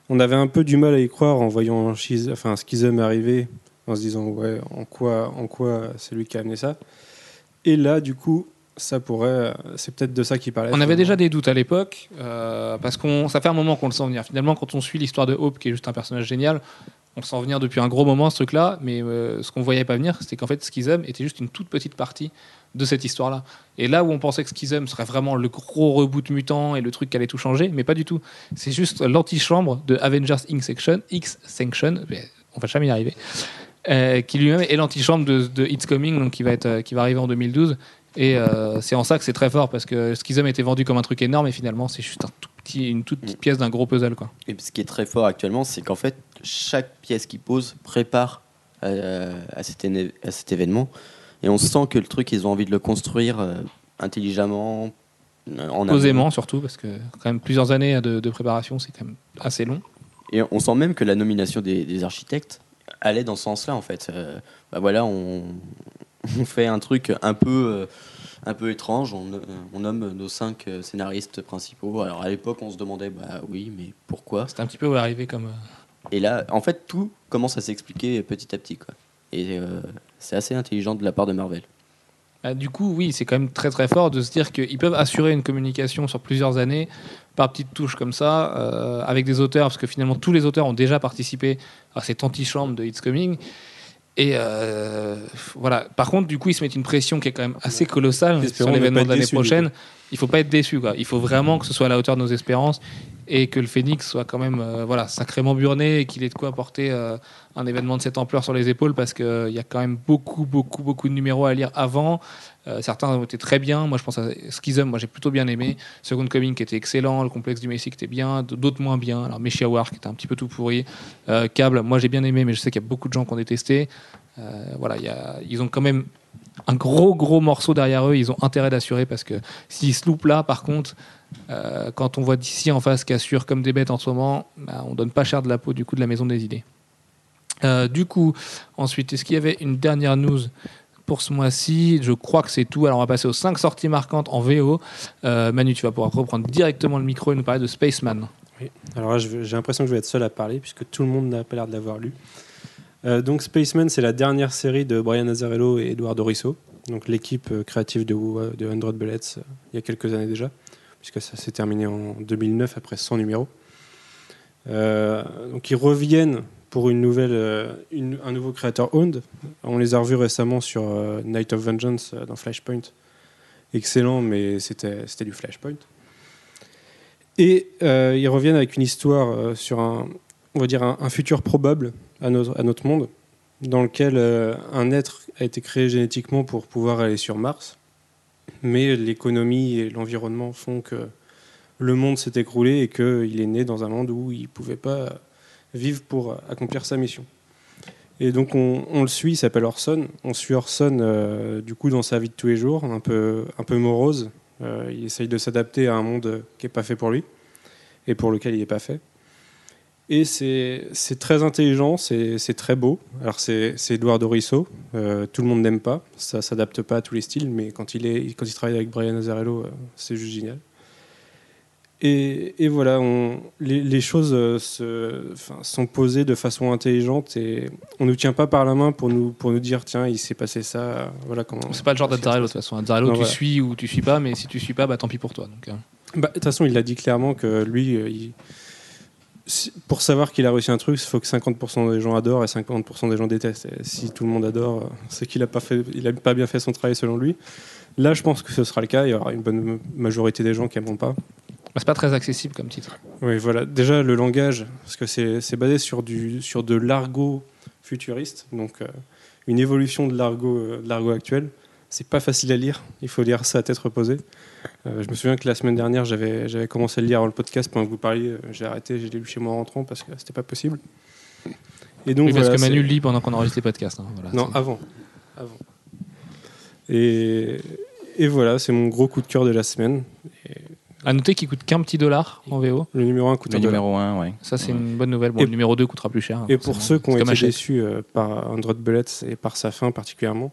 On avait un peu du mal à y croire en voyant Shiz, enfin, Schism arriver, en se disant ouais, en quoi, en quoi c'est lui qui a amené ça. Et là, du coup, ça pourrait, c'est peut-être de ça qu'il parlait. On avait déjà des doutes à l'époque, euh, parce qu'on ça fait un moment qu'on le sent venir. Finalement, quand on suit l'histoire de Hope, qui est juste un personnage génial, on le sent venir depuis un gros moment ce truc-là, mais euh, ce qu'on voyait pas venir, c'était qu'en fait Schism était juste une toute petite partie de cette histoire-là. Et là où on pensait que Schism serait vraiment le gros reboot mutant et le truc qui allait tout changer, mais pas du tout. C'est juste l'antichambre de Avengers Inc. Section, X Sanction, on va jamais y arriver, euh, qui lui-même est l'antichambre de, de It's Coming, donc qui va, être, euh, qui va arriver en 2012. Et euh, c'est en ça que c'est très fort, parce que Schism était vendu comme un truc énorme, et finalement c'est juste un tout petit, une toute petite pièce d'un gros puzzle. Quoi. Et ce qui est très fort actuellement, c'est qu'en fait, chaque pièce qu'il pose prépare euh, à, cet éne- à cet événement. Et on sent que le truc, ils ont envie de le construire euh, intelligemment, en. Posément surtout, parce que quand même plusieurs années de, de préparation, c'est quand même assez long. Et on sent même que la nomination des, des architectes allait dans ce sens-là, en fait. Euh, bah voilà, on, on fait un truc un peu, euh, un peu étrange. On, euh, on nomme nos cinq euh, scénaristes principaux. Alors à l'époque, on se demandait, bah oui, mais pourquoi? C'est un petit peu arrivé comme. Et là, en fait, tout commence à s'expliquer petit à petit. Quoi. Et euh, c'est assez intelligent de la part de Marvel. Bah, du coup, oui, c'est quand même très très fort de se dire qu'ils peuvent assurer une communication sur plusieurs années par petites touches comme ça, euh, avec des auteurs, parce que finalement tous les auteurs ont déjà participé à cette antichambre de It's Coming. Et euh, voilà. Par contre, du coup, ils se mettent une pression qui est quand même assez colossale Espérons sur ne l'événement de l'année prochaine. Il faut pas être déçu. Quoi. Il faut vraiment que ce soit à la hauteur de nos espérances et que le Phoenix soit quand même euh, voilà, sacrément burné et qu'il ait de quoi porter euh, un événement de cette ampleur sur les épaules parce qu'il y a quand même beaucoup, beaucoup, beaucoup de numéros à lire avant. Euh, certains ont été très bien. Moi, je pense à Schism, moi j'ai plutôt bien aimé. Second Coming qui était excellent. Le complexe du Messi qui était bien. D'autres moins bien. Alors, Meshia War qui était un petit peu tout pourri. Euh, Cable, moi j'ai bien aimé, mais je sais qu'il y a beaucoup de gens qui ont détesté. Euh, voilà, ils ont quand même un gros, gros morceau derrière eux. Ils ont intérêt d'assurer parce que s'ils se loupent là, par contre, euh, quand on voit d'ici en face qui assure comme des bêtes en ce moment, bah, on donne pas cher de la peau du coup de la maison des idées. Euh, du coup, ensuite, est-ce qu'il y avait une dernière news pour ce mois-ci? Je crois que c'est tout. Alors, on va passer aux 5 sorties marquantes en VO. Euh, Manu, tu vas pouvoir reprendre directement le micro et nous parler de Spaceman. Alors là, j'ai l'impression que je vais être seul à parler puisque tout le monde n'a pas l'air de l'avoir lu. Donc Spaceman, c'est la dernière série de Brian Azzarello et Eduardo Risso, donc l'équipe créative de, de 100 Bullets il y a quelques années déjà, puisque ça s'est terminé en 2009 après 100 numéros. Euh, donc ils reviennent pour une nouvelle, euh, un nouveau créateur owned. On les a revus récemment sur euh, Night of Vengeance dans Flashpoint. Excellent, mais c'était du Flashpoint. Et ils reviennent avec une histoire sur un, on va dire un, futur probable à notre, monde, dans lequel un être a été créé génétiquement pour pouvoir aller sur Mars, mais l'économie et l'environnement font que le monde s'est écroulé et qu'il est né dans un monde où il ne pouvait pas vivre pour accomplir sa mission. Et donc on, le suit, il s'appelle Orson. On suit Orson euh, du coup dans sa vie de tous les jours, un peu, un peu morose. Euh, il essaye de s'adapter à un monde qui n'est pas fait pour lui et pour lequel il n'est pas fait. Et c'est très intelligent, c'est très beau. Alors c'est c'est Eduardo Risso, euh, tout le monde n'aime pas, ça s'adapte pas à tous les styles, mais quand il, est, quand il travaille avec Brian Azzarello, euh, c'est juste génial. Et, et voilà, on, les, les choses euh, se, enfin, sont posées de façon intelligente et on ne nous tient pas par la main pour nous, pour nous dire tiens, il s'est passé ça. Voilà comment. C'est pas le genre d'Azzarello de toute façon. Azzarello, Non, tu voilà. suis ou tu suis pas, mais si tu suis pas, bah tant pis pour toi. Euh, Bah, De toute façon, il a dit clairement que lui, euh, il- pour savoir qu'il a réussi un truc, il faut que 50% des gens adorent et 50% des gens détestent. Et si tout le monde adore, euh, c'est qu'il n'a pas, fait- il a pas bien fait son travail selon lui. Là, je pense que ce sera le cas. Il y aura une bonne majorité des gens qui n'aimeront pas. c'est pas très accessible comme titre. Oui, voilà. Déjà, le langage, parce que c'est basé sur, du, sur de l'argot futuriste, donc euh, une évolution de l'argot euh, de l'argot actuel. C'est pas facile à lire, il faut lire ça à tête reposée. Euh, je me souviens que la semaine dernière, j'avais j'avais commencé à le lire avant le podcast pendant que vous parliez. euh, J'ai arrêté, j'ai lu chez moi en rentrant parce que c'était pas possible. Et donc, Oui, parce voilà, que Manu lit pendant qu'on enregistre les podcasts. hein, voilà, Non, avant. avant. Et, et voilà, c'est mon gros coup de cœur de la semaine. À noter qu'il coûte qu'un petit dollar en VO. Le numéro 1 coûte Le un dollar. numéro 1, ouais. Ça, c'est Ouais. une bonne nouvelle. Bon, Et- le numéro 2 coûtera plus cher. Et pour ceux qui ont été déçus euh, par Android Bullets et par sa fin particulièrement,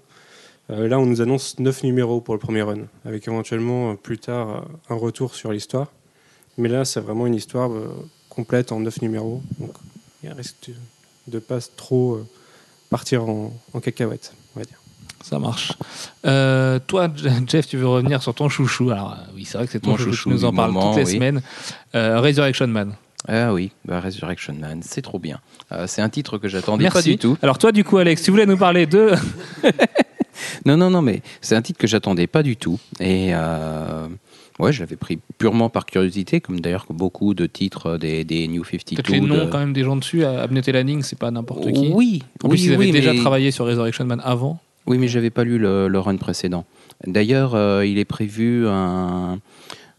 là on nous annonce 9 numéros pour le premier run, avec éventuellement euh, plus tard euh, un retour sur l'histoire. Mais là c'est vraiment une histoire euh, complète en 9 numéros, donc il risque de ne pas trop euh, partir en, en cacahuète, on va dire. Ça marche. Euh, toi, Jeff, tu veux revenir sur ton chouchou Alors, euh, oui, c'est vrai que c'est ton Mon chouchou. chouchou Tu nous en parles toutes les oui. semaines. Euh, Resurrection Man. Ah oui, bah, Resurrection Man, c'est trop bien. Euh, c'est un titre que j'attendais pas du tout. Alors, toi, du coup, Alex, tu voulais nous parler de. Non, non, non, mais c'est un titre que j'attendais pas du tout. Et euh, ouais, je l'avais pris purement par curiosité, comme d'ailleurs beaucoup de titres des, des New 52. Peut-être les noms de- quand même des gens dessus. Abnett et Lanning, c'est pas n'importe qui. Oui, En oui, plus, ils avaient oui, déjà mais- travaillé sur Resurrection Man avant. Oui, mais j'avais pas lu le, le run précédent. D'ailleurs, euh, il est prévu un,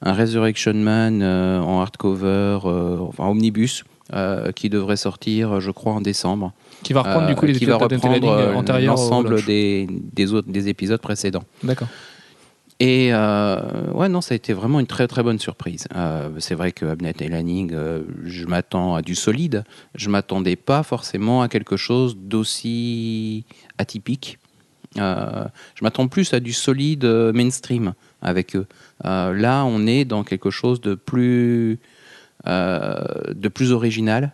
un Resurrection Man euh, en hardcover, euh, enfin omnibus, euh, qui devrait sortir, je crois, en décembre. Qui va reprendre Euh, du coup les qui va épisodes et reprendre euh, au l'ensemble des, des autres des épisodes précédents. D'accord. Et euh, ouais, non, ça a été vraiment une très très bonne surprise. Euh, c'est vrai que Abnett et Lanning, euh, je m'attends à du solide. Je m'attendais pas forcément à quelque chose d'aussi atypique. Euh, je m'attends plus à du solide euh, mainstream avec eux. Euh, là, on est dans quelque chose de plus euh, de plus original.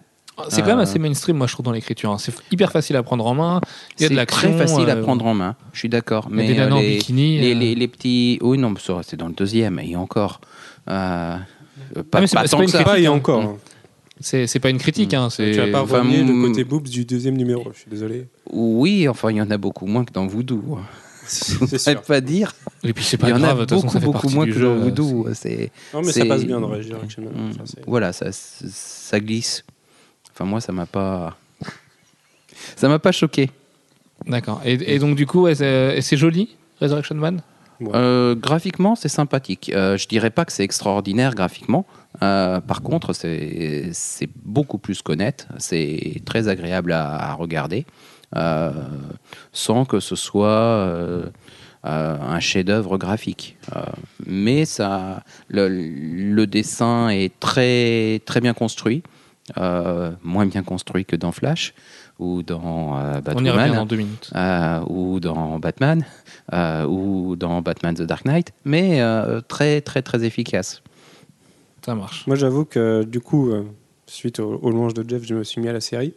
C'est quand même Euh, assez mainstream, moi, je trouve, dans l'écriture. hein. C'est hyper facile à prendre en main. Il y a de C'est l'action. très facile à euh, prendre en main. Je suis d'accord. Il y a Mais des nanas euh, en les- bikini. les, euh, les, les petits. Oui, non, mais ça, c'est dans le deuxième, et encore. Euh, pas, Ah, mais c'est pas pas- c'est tant pas que une ça. critique, Pas et hein. encore. Mm. hein. C'est c'est pas une critique. Hein, c'est- Tu vas pas Enfin, renier le côté boobs du deuxième numéro, je suis désolé. Oui, enfin, il y en a beaucoup moins que dans Voodoo. C'est Je sûr. pas dire. Et puis c'est Il pas y en grave, a de toute façon, beaucoup, ça fait beaucoup partie moins du que jeu. dans Voodoo. C'est, Non, mais ça c'est- passe bien dans Resurrection Man. Mm. Voilà, ça, ça glisse. Enfin, moi, ça m'a pas. Ça m'a pas choqué. D'accord. Et, et donc, du coup, c'est joli, Resurrection Man? Ouais. Euh, graphiquement, c'est sympathique. Euh, je dirais pas que c'est extraordinaire graphiquement. Euh, par contre, c'est c'est beaucoup plus qu'honnête. C'est très agréable à, à regarder, euh, sans que ce soit euh, euh, un chef-d'œuvre graphique. Euh, mais ça, le, le dessin est très très bien construit, euh, moins bien construit que dans Flash ou dans euh, On y revient Batwoman dans deux minutes. euh, ou dans Batman, euh, ou dans Batman The Dark Knight, mais euh, très très très efficace. Ça marche. Moi, j'avoue que du coup, suite au, au launch de Jeff, je me suis mis à la série.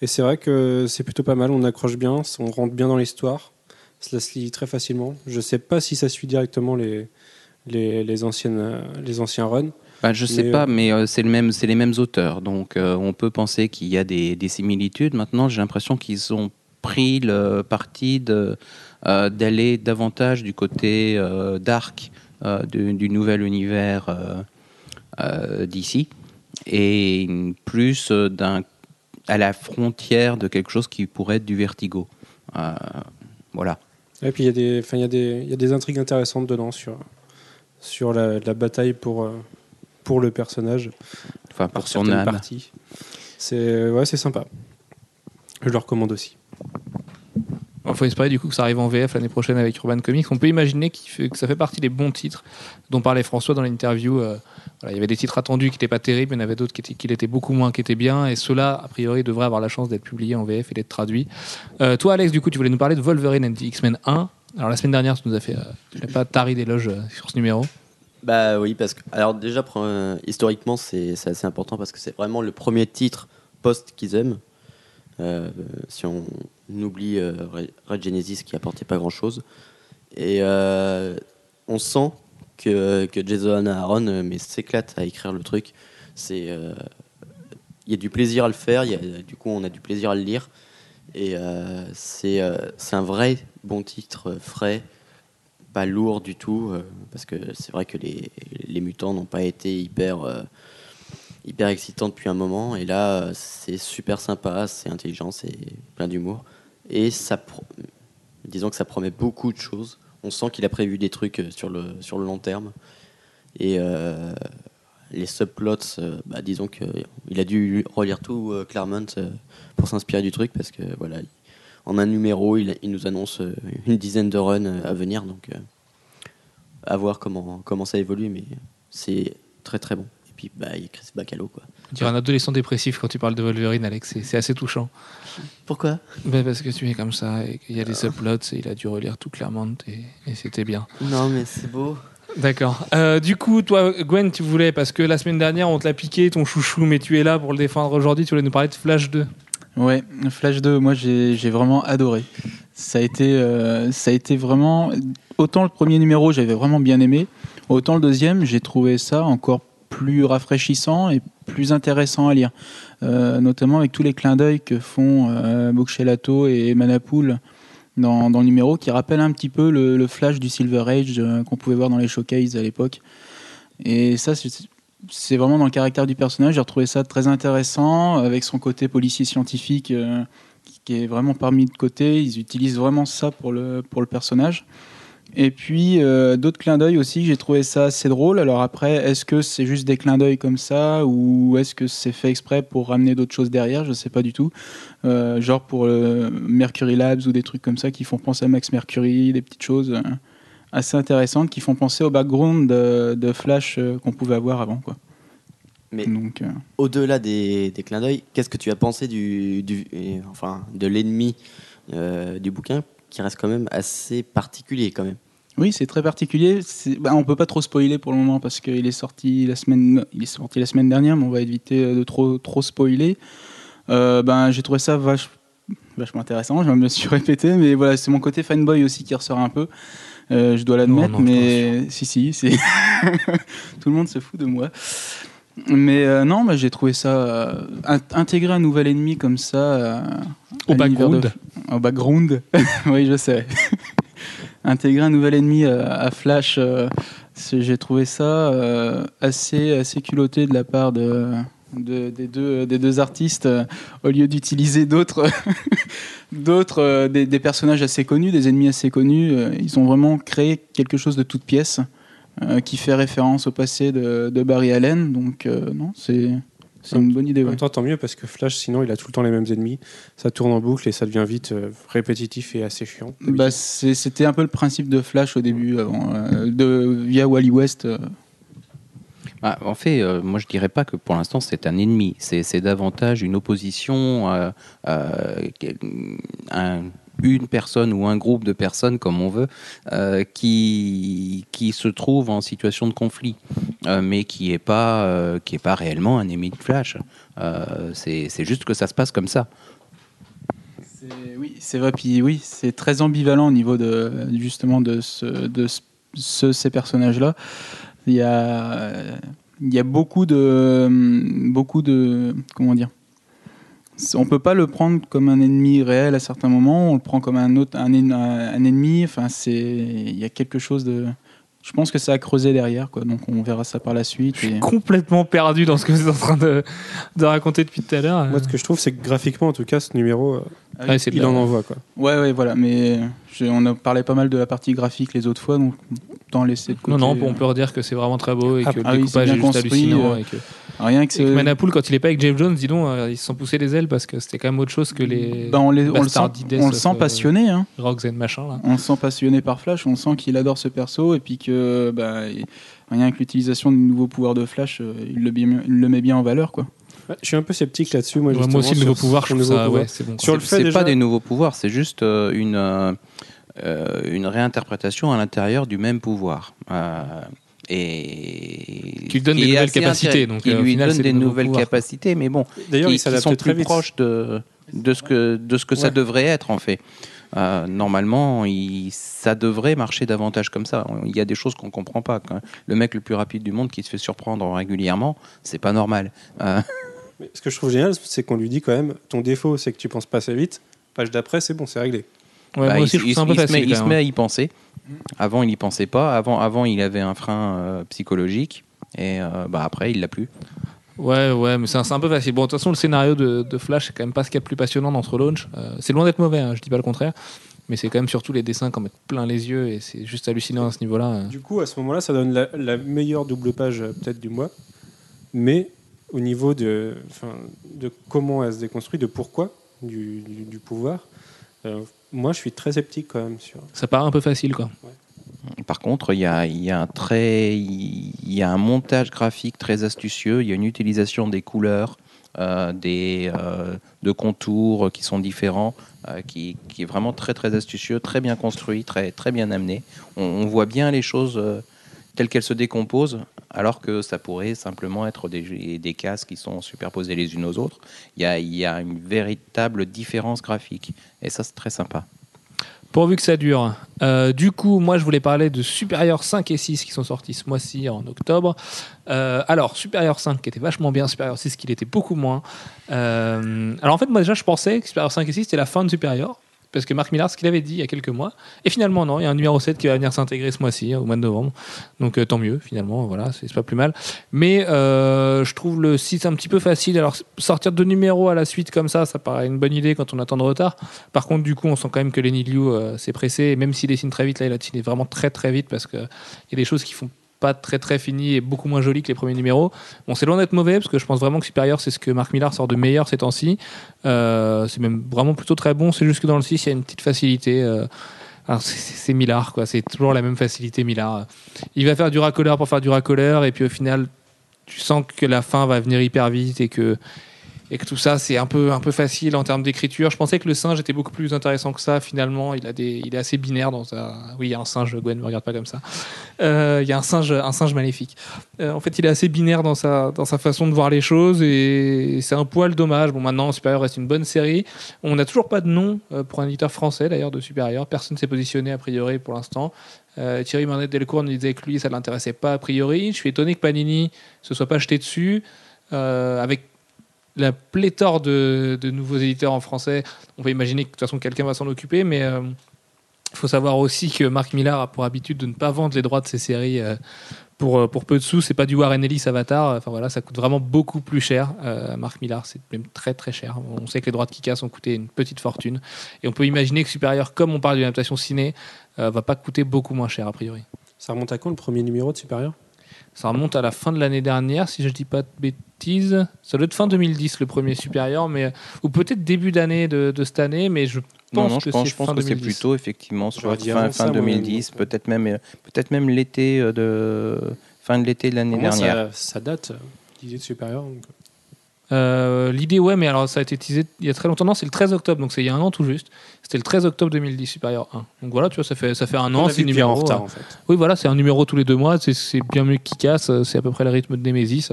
Et c'est vrai que c'est plutôt pas mal. On accroche bien, on rentre bien dans l'histoire. Cela se lit très facilement. Je sais pas si ça suit directement les, les, les anciennes, les anciens runs. Bah, je sais Mais, pas, euh, mais euh, c'est le même, c'est les mêmes auteurs, donc euh, on peut penser qu'il y a des, des similitudes. Maintenant, j'ai l'impression qu'ils ont pris le parti d'aller davantage du côté dark du, nouvel univers d'ici et plus d'un à la frontière de quelque chose qui pourrait être du vertigo. Euh, voilà. Et puis il y, a des- enfin, il y, a des- il y a des intrigues intéressantes dedans sur, sur la, la bataille pour, pour le personnage, Enfin, pour pour son âme. parties. C'est ouais, c'est sympa. Je le recommande aussi. Il faut espérer du coup que ça arrive en VF l'année prochaine avec Urban Comics. On peut imaginer que ça fait partie des bons titres dont parlait François dans l'interview. Euh, voilà, il y avait des titres attendus qui n'étaient pas terribles, mais il y en avait d'autres qui étaient, qui l'étaient beaucoup moins, qui étaient bien. Et ceux-là, a priori, devraient avoir la chance d'être publiés en VF et d'être traduits. Euh, toi, Alex, du coup, tu voulais nous parler de Wolverine and the X-Men 1. Alors la semaine dernière, tu nous as fait, euh, tu n'as pas tari d'éloges euh, sur ce numéro. Bah oui, parce que alors déjà historiquement c'est assez important parce que c'est vraiment le premier titre post qu'ils aiment. Euh, si on oublie euh, Red- Genesis qui apportait pas grand chose, et euh, on sent que, que Jason Aaron mais s'éclate à écrire le truc. C'est il y a du plaisir à le faire, y a, du coup on a du plaisir à le lire et c'est un vrai bon titre frais pas lourd du tout, euh, parce que c'est vrai que les, les mutants n'ont pas été hyper, euh, hyper excitants depuis un moment, et là, euh, c'est super sympa, c'est intelligent, c'est plein d'humour, et ça, disons que ça promet beaucoup de choses. On sent qu'il a prévu des trucs sur le, sur le long terme, et les subplots, bah, disons qu'il a dû relire tout Claremont pour s'inspirer du truc, parce que voilà, en un numéro, il, il nous annonce euh, une dizaine de runs euh, à venir, donc euh, à voir comment, comment ça évolue, mais c'est très très bon. Et puis bah, il y a Chris Bacalo, quoi. On dirait un adolescent dépressif quand tu parles de Wolverine, Alex. C'est- assez touchant. Pourquoi? Ben, parce que tu es comme ça et qu'il y a des subplots et il a dû relire tout Claremont et, et c'était bien. Non, mais c'est beau. D'accord. Euh, du coup, toi, Gwen, tu voulais, parce que la semaine dernière, on te l'a piqué, ton chouchou, mais tu es là pour le défendre aujourd'hui. Tu voulais nous parler de Flash 2. Ouais, Flash 2, moi j'ai vraiment adoré. Ça a été, euh, ça a été vraiment. Autant le premier numéro, j'avais vraiment bien aimé, autant le deuxième, j'ai trouvé ça encore plus rafraîchissant et plus intéressant à lire. Euh, notamment avec tous les clins d'œil que font euh, et Manapool dans, le numéro, qui rappellent un petit peu le, Flash du Silver Age euh, qu'on pouvait voir dans les showcases à l'époque. Et ça, c'est vraiment dans le caractère du personnage. J'ai retrouvé ça très intéressant, avec son côté policier scientifique euh, qui- est vraiment pas mis de côté. Ils utilisent vraiment ça pour le, pour le personnage. Et puis euh, d'autres clins d'œil aussi, j'ai trouvé ça assez drôle. Alors après, est-ce que c'est juste des clins d'œil comme ça ou est-ce que c'est fait exprès pour ramener d'autres choses derrière? Je sais pas du tout. Euh, genre pour Mercury Labs ou des trucs comme ça qui font penser à Max Mercury, des petites choses assez intéressantes qui font penser au background de, de Flash euh, qu'on pouvait avoir avant. Quoi. Mais Donc, euh, au-delà des, des clins d'œil, qu'est-ce que tu as pensé du, enfin, de l'ennemi euh, du bouquin, qui reste quand même assez particulier quand même? Oui, c'est très particulier. Bah, on peut pas trop spoiler pour le moment parce qu'il est sorti la semaine, il est sorti la semaine dernière, mais on va éviter de trop trop spoiler. Euh, ben, j'ai trouvé ça vache- vachement intéressant. Je me suis répété, mais voilà, c'est mon côté fanboy aussi qui ressort un peu. Euh, je dois l'admettre, mais si si, c'est tout le monde se fout de moi. Mais euh, non, bah, j'ai trouvé ça euh, int- intégrer un nouvel ennemi comme ça Au de- background. Au background, oui, je sais. Intégrer un nouvel ennemi à Flash, j'ai trouvé ça assez, assez culotté de la part de, de- des, deux, des deux artistes, euh, au lieu d'utiliser d'autres, d'autres euh, des, des personnages assez connus, des ennemis assez connus. euh, ils ont vraiment créé quelque chose de toute pièce qui fait référence au passé de, de Barry Allen. Donc, non, c'est, c'est une bonne idée. En ouais. même temps, tant mieux parce que Flash, sinon, il a tout le temps les mêmes ennemis. Ça tourne en boucle et ça devient vite euh, répétitif et assez chiant. Bah, c'était un peu le principe de Flash au début, avant, euh, de, via Wally West. euh. Bah, en fait, euh, moi je dirais pas que pour l'instant c'est un ennemi. C'est davantage une opposition, euh, euh, un- une personne ou un groupe de personnes, comme on veut, euh, qui, qui se trouve en situation de conflit, euh, mais qui n'est pas, euh, qui pas réellement un ennemi de Flash. Euh, c'est juste que ça se passe comme ça. Oui, c'est vrai. Puis oui, c'est très ambivalent au niveau de justement de, de ce- ce- ces personnages-là. Il y a, il y a beaucoup de, beaucoup de, comment dire. On peut pas le prendre comme un ennemi réel à certains moments. On le prend comme un autre, un ennemi. Enfin, c'est, il y a quelque chose de. Je pense que ça a creusé derrière, quoi. Donc on verra ça par la suite. Je suis et- complètement perdu dans ce que vous êtes en train de, de raconter depuis tout à l'heure. Moi, ce que je trouve, c'est que graphiquement, en tout cas, ce numéro, euh, c'est de il en envoie. Quoi. Ouais, ouais, voilà. Mais je- on a parlé pas mal de la partie graphique les autres fois, donc autant laisser de côté. Non, non, on peut redire que c'est vraiment très beau et Ah, que le ah oui, découpage c'est est bien juste construit, hallucinant. euh, et que- Rien que. Manapool, quand il est pas avec Jeff Jones, dis donc, euh, ils se sont poussés les ailes parce que c'était quand même autre chose que les Bah, on, les- on le sent, on le sent euh, passionné. Hein. And machin là. On le sent passionné par Flash. On sent qu'il adore ce perso et puis que bah, il- rien que l'utilisation du nouveau pouvoir de Flash, euh, il le, bien- il le met bien en valeur. Quoi. Je suis un peu sceptique là-dessus. Moi, Ouais, moi aussi, le nouveau pouvoir, je trouve ça, ouais, c'est bon. Sur le C'est- fait c'est déjà- pas des nouveaux pouvoirs, c'est juste euh, une, euh, une réinterprétation à l'intérieur du même pouvoir. Euh, et Qui lui donne qui des nouvelles capacités, donc, euh, au lui final, donne des nouvelles capacités, mais bon, D'ailleurs, qui, il qui s'adapte sont très plus vite. proches de, de ce que, de ce que ça devrait être en fait. Euh, normalement, il, ça devrait marcher davantage comme ça. Il y a des choses qu'on comprend pas. Quand le mec le plus rapide du monde qui se fait surprendre régulièrement, c'est pas normal. Euh, Mais ce que je trouve génial, c'est qu'on lui dit quand même ton défaut, c'est que tu penses pas assez vite. Page d'après, c'est bon, c'est réglé. Ouais, Bah, moi il, aussi, je trouve il- ça un peu il se met, il se à y penser. Avant, il y pensait pas. Avant, avant il avait un frein euh, psychologique. Et euh, bah, après, il l'a plus. Ouais, ouais, mais c'est un, peu facile. Bon, de toute façon, le scénario de, de Flash, c'est quand même pas ce qu'il y a de plus passionnant dans ce launch. Euh, c'est loin d'être mauvais, hein, je dis pas le contraire. Mais c'est quand même surtout les dessins qui en mettent plein les yeux et c'est juste hallucinant à ce niveau-là. Du coup, à ce moment-là, ça donne la, la meilleure double page peut-être du mois. Mais au niveau de, enfin, de comment elle se déconstruit, de pourquoi du, du- du pouvoir, euh, moi, je suis très sceptique quand même sur. Ça paraît un peu facile, quoi. Par contre, il y a, il y a un très, il y a un montage graphique très astucieux. Il y a une utilisation des couleurs, euh, des euh, de contours qui sont différents, euh, qui, qui est vraiment très très astucieux, très bien construit, très très bien amené. On, on voit bien les choses telles qu'elles se décomposent, alors que ça pourrait simplement être des, des cases qui sont superposées les unes aux autres. Il y a, il y a une véritable différence graphique, et ça c'est très sympa. Pourvu que ça dure. Euh, du coup, moi, je voulais parler de Superior 5 et 6 qui sont sortis ce mois-ci en octobre. Euh, alors, Superior 5 qui était vachement bien, Superior 6 qui l'était beaucoup moins. Euh, alors, en fait, moi, déjà, je pensais que Superior 5 et 6 c'était la fin de Superior. Parce que Marc Millar, ce qu'il avait dit il y a quelques mois. Et finalement, non, il y a un numéro 7 qui va venir s'intégrer ce mois-ci, hein, au mois de novembre. Donc, euh, tant mieux, finalement, voilà, c'est pas plus mal. Mais euh, je trouve le 6 un petit peu facile. Alors, sortir deux numéros à la suite comme ça, ça paraît une bonne idée quand on attend de retard. Par contre, du coup, on sent quand même que Lenny Liu euh, s'est pressé. Et même s'il dessine très vite, là, il a dessiné vraiment très très vite parce qu'il y a des choses qui font pas très très finies et beaucoup moins jolies que les premiers numéros. Bon, c'est loin d'être mauvais parce que je pense vraiment que Superior, c'est ce que Marc Millar sort de meilleur ces temps-ci. Euh, c'est même vraiment plutôt très bon. C'est juste que dans le 6, il y a une petite facilité. euh, c'est Millard, quoi. C'est toujours la même facilité, Millard. Il va faire du racoleur pour faire du racoleur, et puis au final, tu sens que la fin va venir hyper vite et que, et que tout ça, c'est un peu, un peu facile en termes d'écriture. Je pensais que le singe était beaucoup plus intéressant que ça. Finalement, il, a des, il est assez binaire dans sa. Oui, il y a un singe, Gwen, ne regarde pas comme ça. Euh, il y a un singe, un singe maléfique. Euh, en fait, il est assez binaire dans sa, dans sa façon de voir les choses et c'est un poil dommage. Bon, maintenant, Superior reste une bonne série. On n'a toujours pas de nom euh, pour un éditeur français, d'ailleurs, de Superior. Personne s'est positionné a priori pour l'instant. Euh, Thierry Marnet Delcourt nous disait que lui, ça ne l'intéressait pas a priori. Je suis étonné que Panini se soit pas jeté dessus. Avec la pléthore de, de nouveaux éditeurs en français, on peut imaginer que de toute façon quelqu'un va s'en occuper, mais euh, il faut savoir aussi que Marc Millar a pour habitude de ne pas vendre les droits de ses séries euh, pour, euh, pour peu de sous. C'est pas du Warren Ellis Avatar. Enfin voilà, ça coûte vraiment beaucoup plus cher. Euh, Marc Millar, c'est même très très cher. On sait que les droits de Kikas ont coûté une petite fortune. Et on peut imaginer que Supérieur, comme on parle d'une adaptation ciné, euh, va pas coûter beaucoup moins cher a priori. Ça remonte à quand le premier numéro de Supérieur? Ça remonte à la fin de l'année dernière, si je dis pas de bêtises. Ça doit être fin 2010 le premier supérieur, mais ou peut-être début d'année de, de cette année, mais je Non, pense non, que je pense, je pense fin que c'est 2010. plutôt effectivement sur fin, avant fin ça, moi, 2010, mais- peut-être même, euh, peut-être même l'été euh, de fin de l'été de l'année dernière. ça, ça date, euh, l'idée de Supérieur. donc, L'idée, ouais, mais alors ça a été teasé il y a très longtemps. Non, c'est le 13 octobre, donc c'est il y a un an tout juste. C'était le 13 octobre 2010, supérieur 1. Donc voilà, tu vois, ça fait, ça fait un on an, c'est numéro en retard euh, en fait. Oui, voilà, c'est un numéro tous les deux mois. C'est- bien mieux qu'il casse. C'est à peu près le rythme de Nemesis.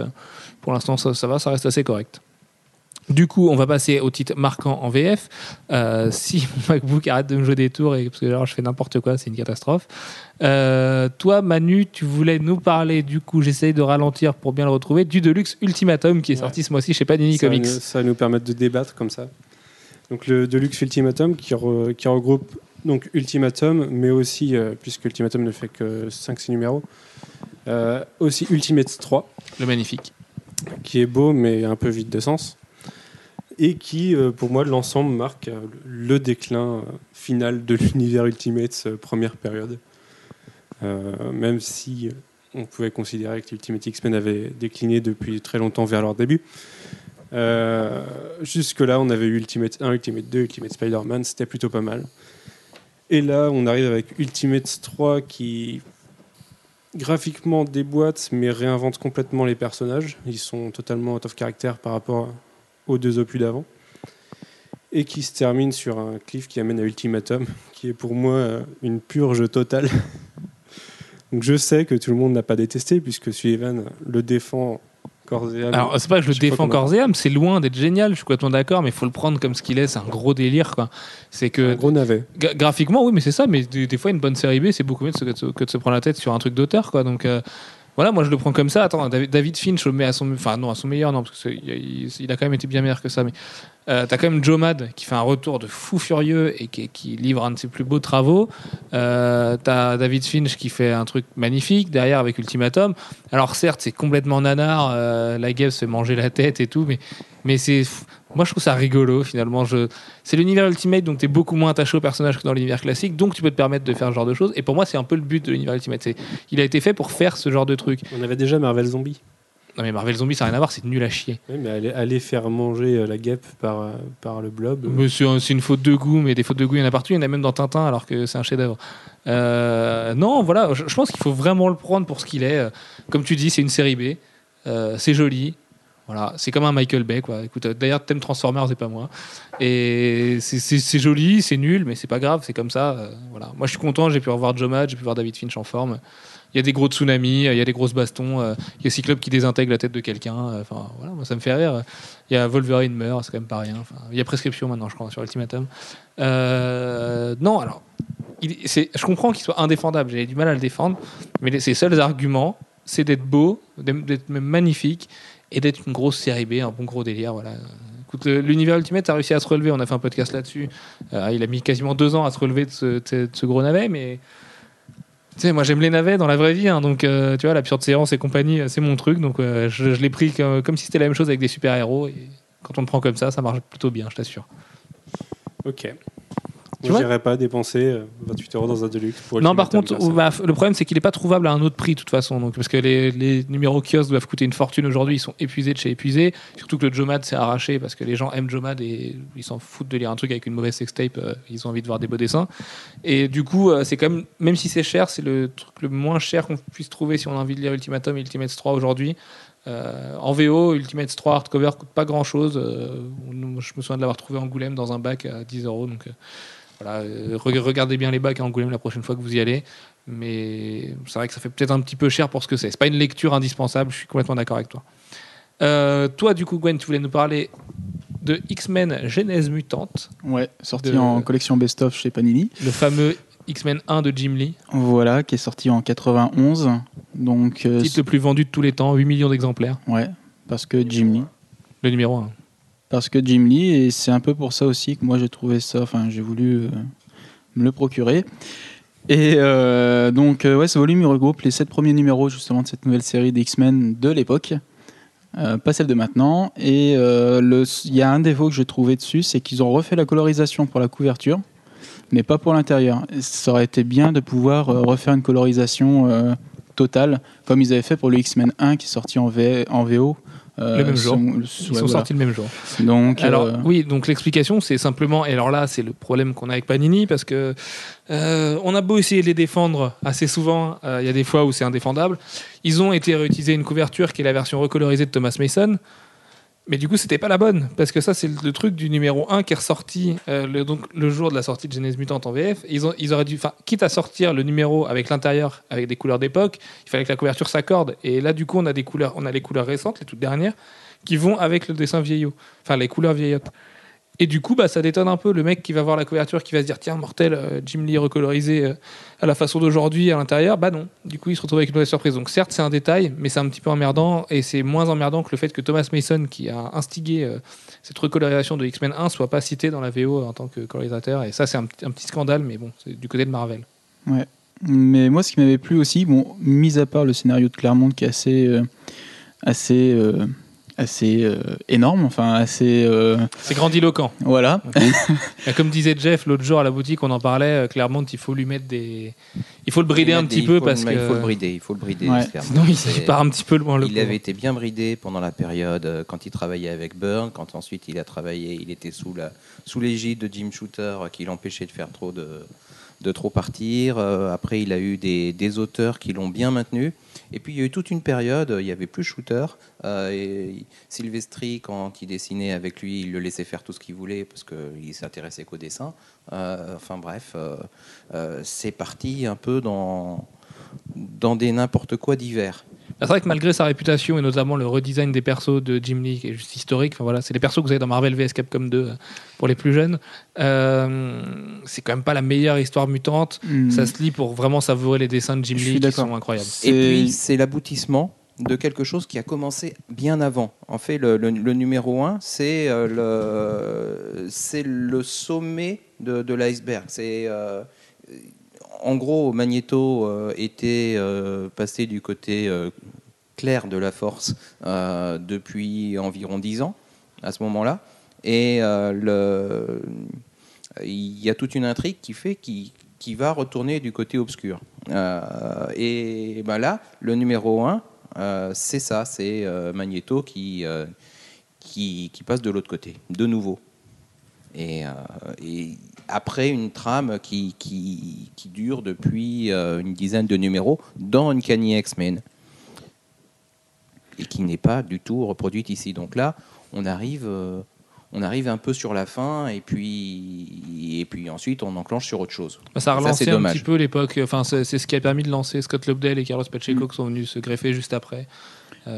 Pour l'instant, ça, ça va, ça reste assez correct. Du coup, on va passer au titre marquant en VF. Euh, si mon MacBook arrête de me jouer des tours, et, parce que alors je fais n'importe quoi, c'est une catastrophe. Euh, toi, Manu, tu voulais nous parler, du coup, j'essaye de ralentir pour bien le retrouver, du Deluxe Ultimatum qui est Ouais. sorti ce mois-ci chez Panini ça, va Comics. nous- ça va nous permettre de débattre comme ça. Donc le Deluxe Ultimatum qui, re- qui regroupe donc Ultimatum, mais aussi, euh, puisque Ultimatum ne fait que 5-6 numéros, aussi Ultimate 3, Le magnifique. qui est beau mais un peu vide de sens, et qui, euh, pour moi, l'ensemble marque euh, le déclin euh, final de l'univers Ultimate, euh, première période. Même si on pouvait considérer que Ultimate X-Men avait décliné depuis très longtemps vers leur début. Jusque-là, on avait eu Ultimate 1, Ultimate 2, Ultimate Spider-Man, c'était plutôt pas mal. Et là, on arrive avec Ultimate 3 qui graphiquement déboîte mais réinvente complètement les personnages. Ils sont totalement out of character par rapport aux deux opus d'avant. Et qui se termine sur un cliff qui amène à Ultimatum, qui est pour moi euh, une purge totale. Donc je sais que tout le monde n'a pas détesté, puisque Sullivan le défend corps et âme. Alors, c'est pas que je le Je défends corps et âme, c'est loin d'être génial, je suis complètement d'accord, mais il faut le prendre comme ce qu'il est, c'est un gros délire, quoi. C'est que un gros navet. Gra- graphiquement, oui, mais c'est ça. Mais des, des fois, une bonne série B, c'est beaucoup mieux de se- que de, se, que de se prendre la tête sur un truc d'auteur, quoi. Donc euh, voilà, moi je le prends comme ça. Attends, David, Finch, mets à son, enfin non, à son meilleur, non, parce que c'est- il, il- il a quand même été bien meilleur que ça. Mais euh, t'as quand même Joe Mad qui fait un retour de fou furieux et qui, livre un de ses plus beaux travaux. Euh, t'as David Finch qui fait un truc magnifique derrière avec Ultimatum. Alors certes, c'est complètement nanar. euh, la guêpe se fait manger la tête et tout, mais mais c'est moi je trouve ça rigolo finalement. Je c'est l'univers Ultimate, donc tu es beaucoup moins attaché au personnage que dans l'univers classique, donc tu peux te permettre de faire ce genre de choses. Et pour moi, c'est un peu le but de l'univers Ultimate. C'est, il a été fait pour faire ce genre de truc. On avait déjà Marvel Zombie. Non mais Marvel Zombie, ça n'a rien à voir, c'est nul à chier. Oui, mais aller, aller faire manger euh, la guêpe par, euh, par le blob. euh, Mais c'est, un- c'est une faute de goût, mais des fautes de goût, il y en a partout. Il y en a même dans Tintin, alors que c'est un chef-d'œuvre. Euh, non, voilà, je, je pense qu'il faut vraiment le prendre pour ce qu'il est. Comme tu dis, c'est une série B. Euh, c'est joli. Voilà, c'est comme un Michael Bay, quoi. Écoute, euh, d'ailleurs, thème Transformers, c'est pas moi. Et c'est, joli, c'est nul, mais c'est pas grave, c'est comme ça. euh, voilà. Moi, je suis content, j'ai pu revoir Joe Mad, j'ai pu voir David Finch en forme. Il y a des gros tsunamis, il y a des grosses bastons, euh, il y a Cyclope qui désintègre la tête de quelqu'un. euh, Enfin, voilà, moi, ça me fait rire. Il y a Wolverine meurt, c'est quand même pas rien. Il y a prescription maintenant, je crois, sur Ultimatum. Euh, non, alors, je comprends qu'il soit indéfendable, j'ai du mal à le défendre, mais ses seuls arguments, c'est d'être beau, d'être magnifique, et d'être une grosse série B, un bon gros délire. Voilà. L'univers Ultimate a réussi à se relever, on a fait un podcast là-dessus. Euh, il a mis quasiment deux ans à se relever de ce, gros navet, mais. Tu sais, moi j'aime les navets dans la vraie vie, hein, donc euh, tu vois, séance et compagnie, euh, c'est mon truc, donc je, l'ai pris comme, comme si c'était la même chose avec des super-héros, et quand on le prend comme ça, ça marche plutôt bien, je t'assure. Ok. Tu vois pas dépenser euh, 28 euros dans un Deluxe pour Non, par Ultimate contre, bah, le problème c'est qu'il n'est pas trouvable à un autre prix de toute façon. Donc, parce que les, les numéros kiosques doivent coûter une fortune aujourd'hui, ils sont épuisés de chez épuisés. Surtout que le Jomad s'est arraché parce que les gens aiment Jomad et ils s'en foutent de lire un truc avec une mauvaise sextape. euh, ils ont envie de voir des beaux dessins. Et du coup, euh, c'est quand même, même si c'est cher, c'est le truc le moins cher qu'on puisse trouver si on a envie de lire Ultimatum et Ultimates 3 aujourd'hui. Euh, en VO, Ultimates 3 hardcover coûte pas grand chose. je me souviens de l'avoir trouvé en Angoulême dans un bac à 10 euros. Donc euh, voilà, euh, re- regardez bien les bacs à Angoulême la prochaine fois que vous y allez. Mais c'est vrai que ça fait peut-être un petit peu cher pour ce que c'est. C'est pas une lecture indispensable, je suis complètement d'accord avec toi. Euh, toi, du coup, Gwen, tu voulais nous parler de X-Men Genèse Mutante, Ouais, sorti De- en collection best-of chez Panini. le fameux X-Men 1 de Jim Lee, Voilà, qui est sorti en 91. Donc, euh, titre le plus vendu de tous les temps, 8 millions d'exemplaires, ouais, parce que Jim Lee. le numéro 1. Parce que Jim Lee, et c'est un peu pour ça aussi que moi j'ai trouvé ça, enfin j'ai voulu euh, me le procurer. Et euh, donc, euh, ouais, ce volume il regroupe les sept premiers numéros justement de cette nouvelle série d'X-Men de l'époque, pas celle de maintenant. Et il y a un défaut que j'ai trouvé dessus, c'est qu'ils ont refait la colorisation pour la couverture, mais pas pour l'intérieur. Ça aurait été bien de pouvoir refaire une colorisation totale, comme ils avaient fait pour le X-Men 1 qui est sorti en, V- en VO. Euh, Le même jour. Ils ouais, sont voilà. sortis le même jour. Donc, Alors euh, oui, donc l'explication c'est simplement, et alors là c'est le problème qu'on a avec Panini parce que euh, on a beau essayer de les défendre assez souvent, euh, il y a des fois où c'est indéfendable. Ils ont été réutiliser une couverture qui est la version recolorisée de Thomas Mason. Mais du coup, c'était pas la bonne, parce que ça, c'est le, truc du numéro 1 qui est ressorti euh, le, jour de la sortie de Genèse Mutante en VF. Ils, auraient dû, quitte à sortir le numéro avec l'intérieur, avec des couleurs d'époque, il fallait que la couverture s'accorde. Et là, du coup, on a des couleurs, on a les couleurs récentes, les toutes dernières, qui vont avec le dessin vieillot, enfin les couleurs vieillottes. Et du coup, bah, ça détonne un peu le mec qui va voir la couverture, qui va se dire tiens, mortel, euh, Jim Lee recolorisé euh, à la façon d'aujourd'hui à l'intérieur. Bah non. Du coup, il se retrouve avec une mauvaise surprise. Donc certes, c'est un détail, mais c'est un petit peu emmerdant et c'est moins emmerdant que le fait que Thomas Mason, qui a instigé euh, cette recolorisation de X-Men 1, soit pas cité dans la VO en tant que colorisateur. Et ça, c'est un, petit- scandale, mais bon, c'est du côté de Marvel. Mais moi, ce qui m'avait plu aussi, bon, mis à part le scénario de Claremont qui est assez, assez, assez euh, énorme, enfin assez euh, C'est grandiloquent. voilà. Et Comme disait Jeff l'autre jour à la boutique, on en parlait. euh, Claremont, il faut lui mettre des. Il faut le brider un Il- petit il peu faut- parce Il que. faut le brider, il faut le brider. Ouais. clairement. Sinon, il, C'est- il part un petit peu loin. Le il pauvre. avait été bien bridé pendant la période euh, quand il travaillait avec Burn, quand ensuite il a travaillé, il était sous la sous l'égide de Jim Shooter euh, qui l'empêchait de faire trop de de trop partir. Euh, après, il a eu des, des auteurs qui l'ont bien maintenu. Et puis, il y a eu toute une période, il n'y avait plus Shooter. Euh, et Silvestri, quand il dessinait avec lui, il le laissait faire tout ce qu'il voulait parce qu'il s'intéressait qu'au dessin. Euh, enfin bref, euh, c'est parti un peu dans, dans des n'importe quoi divers. C'est vrai que malgré sa réputation et notamment le redesign des persos de Jim Lee, qui est juste historique, enfin, voilà, c'est les persos que vous avez dans Marvel vs Capcom 2 euh, pour les plus jeunes, euh, c'est quand même pas la meilleure histoire mutante. Hmm. Ça se lit pour vraiment savourer les dessins de Jim Je Lee qui sont incroyables. Et puis, c'est l'aboutissement de quelque chose qui a commencé bien avant. En fait, le, le- le numéro 1, c'est euh, le, c'est le sommet de, de l'iceberg. C'est. euh, en gros, Magneto euh, était euh, passé du côté euh, clair de la force depuis environ 10 ans, à ce moment-là. Et il y a toute une intrigue qui fait qu'il qui va retourner du côté obscur. Et ben là, le numéro 1, c'est ça, c'est Magneto qui, passe de l'autre côté, de nouveau. Après une trame qui, qui, qui dure depuis euh, une dizaine de numéros dans une Uncanny X-Men et qui n'est pas du tout reproduite ici. Donc là, on arrive, euh, on arrive un peu sur la fin et puis, et puis ensuite on enclenche sur autre chose. Bah, Ça a relancé un dommage. petit peu l'époque. Enfin, c'est ce qui a permis de lancer Scott Lobdell et Carlos Pacheco qui sont venus se greffer juste après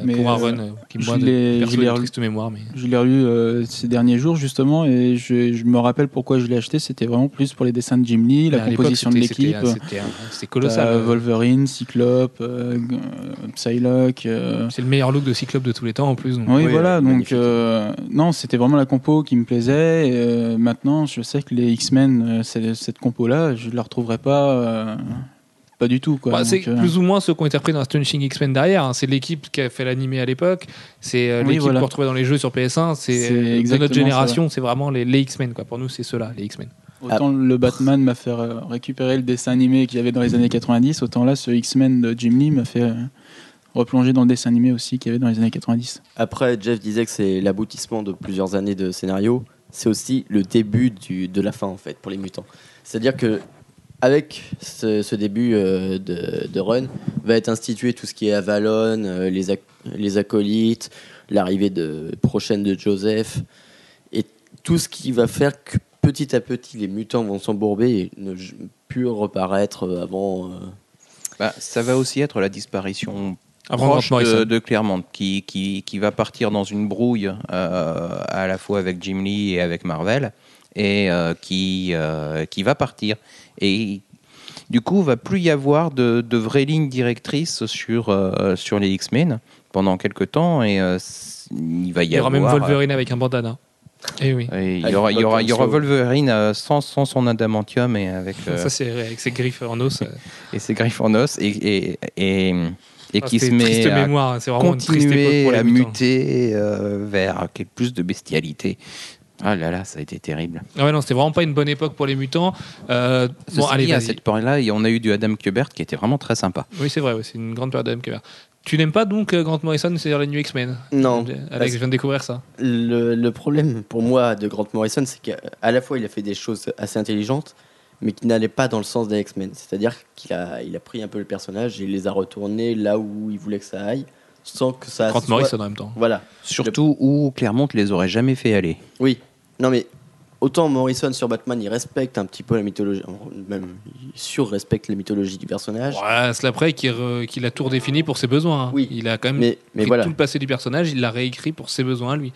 Mais, pour un euh, run euh, qui perso je l'ai de relu- mémoire. Mais... Je l'ai relu euh, ces derniers jours justement et je, je me rappelle pourquoi je l'ai acheté. C'était vraiment plus pour les dessins de Jim Lee, la Mais composition de l'équipe. C'était colossal. Euh, Wolverine, Cyclope, euh, euh, Psylocke. euh, C'est le meilleur look de Cyclope de tous les temps en plus. donc. Oui, Oui, voilà. euh, Donc, euh, non, c'était vraiment la compo qui me plaisait. Et, euh, maintenant, je sais que les X-Men, euh, cette compo-là, je la retrouverai pas, euh, pas du tout. Quoi. Bah, c'est euh, plus ou moins ceux qui ont été repris dans Astonishing X-Men derrière. hein. C'est l'équipe qui a fait l'animé à l'époque. C'est euh, Oui, l'équipe voilà. qu'on retrouvait dans les jeux sur PS1. C'est euh, de notre génération. C'est vraiment les, les X-Men. quoi. Pour nous, c'est ceux-là, les X-Men. Autant le Batman m'a fait euh, récupérer le dessin animé qu'il y avait dans les années 90, autant là, ce X-Men de Jim Lee m'a fait replonger dans le dessin animé aussi qu'il y avait dans les années 90. Après, Jeff disait que c'est l'aboutissement de plusieurs années de scénario. C'est aussi le début du, de la fin, en fait, pour les mutants. C'est-à-dire que avec ce, ce début euh, de, de run, va être institué tout ce qui est Avalon, euh, les, ac- les acolytes, l'arrivée de, prochaine de Joseph, et tout ce qui va faire que petit à petit, les mutants vont s'embourber et ne plus reparaître avant... euh, Bah, ça va aussi être la disparition Avant proche de, de Claremont, qui, qui, qui va partir dans une brouille euh, à la fois avec Jim Lee et avec Marvel, et euh, qui, euh, qui va partir. Et du coup, va plus y avoir de, de vraies lignes directrices sur, euh, sur les X-Men pendant quelques temps, et euh, il va y, Il y aura avoir... même Wolverine avec un bandana. Et oui. Et il, y aura, il, y aura, il y aura Wolverine sans, sans son adamantium et avec euh, Ça, c'est avec ses griffes en os. et ses griffes en os et, et, et, et Ah, qui se met à mémoire. C'est vraiment une triste époque continuer pour à muter euh, vers quelque- plus de bestialité. Ah là là, ça a été terrible. Ah ouais, non, c'était vraiment pas une bonne époque pour les mutants. Euh, bon, Ceci allez, dit, à cette période-là, on a eu du Adam Kubert qui était vraiment très sympa. Oui, c'est vrai, ouais, c'est une grande période d'Adam Kubert. Tu n'aimes pas donc euh, Grant Morrison, c'est-à-dire les New X-Men? Non, Alex, je viens de découvrir ça. Le, le problème pour moi de Grant Morrison, c'est qu'à la fois il a fait des choses assez intelligentes, mais qui n'allaient pas dans le sens des X-Men. C'est-à-dire qu'il a, il a pris un peu le personnage et il les a retournés là où il voulait que ça aille, sans que ça. Grant soit- Morrison en même temps. Voilà. Surtout où Clermont les aurait jamais fait aller. Oui. Non mais autant Morrison sur Batman, il respecte un petit peu la mythologie, même il sur-respecte la mythologie du personnage. Ouais, c'est après qu'il re- qu'il a tout redéfini pour ses besoins. hein. Oui. Il a quand même Mais, mais pris voilà. tout le passé du personnage, il l'a réécrit pour ses besoins à lui.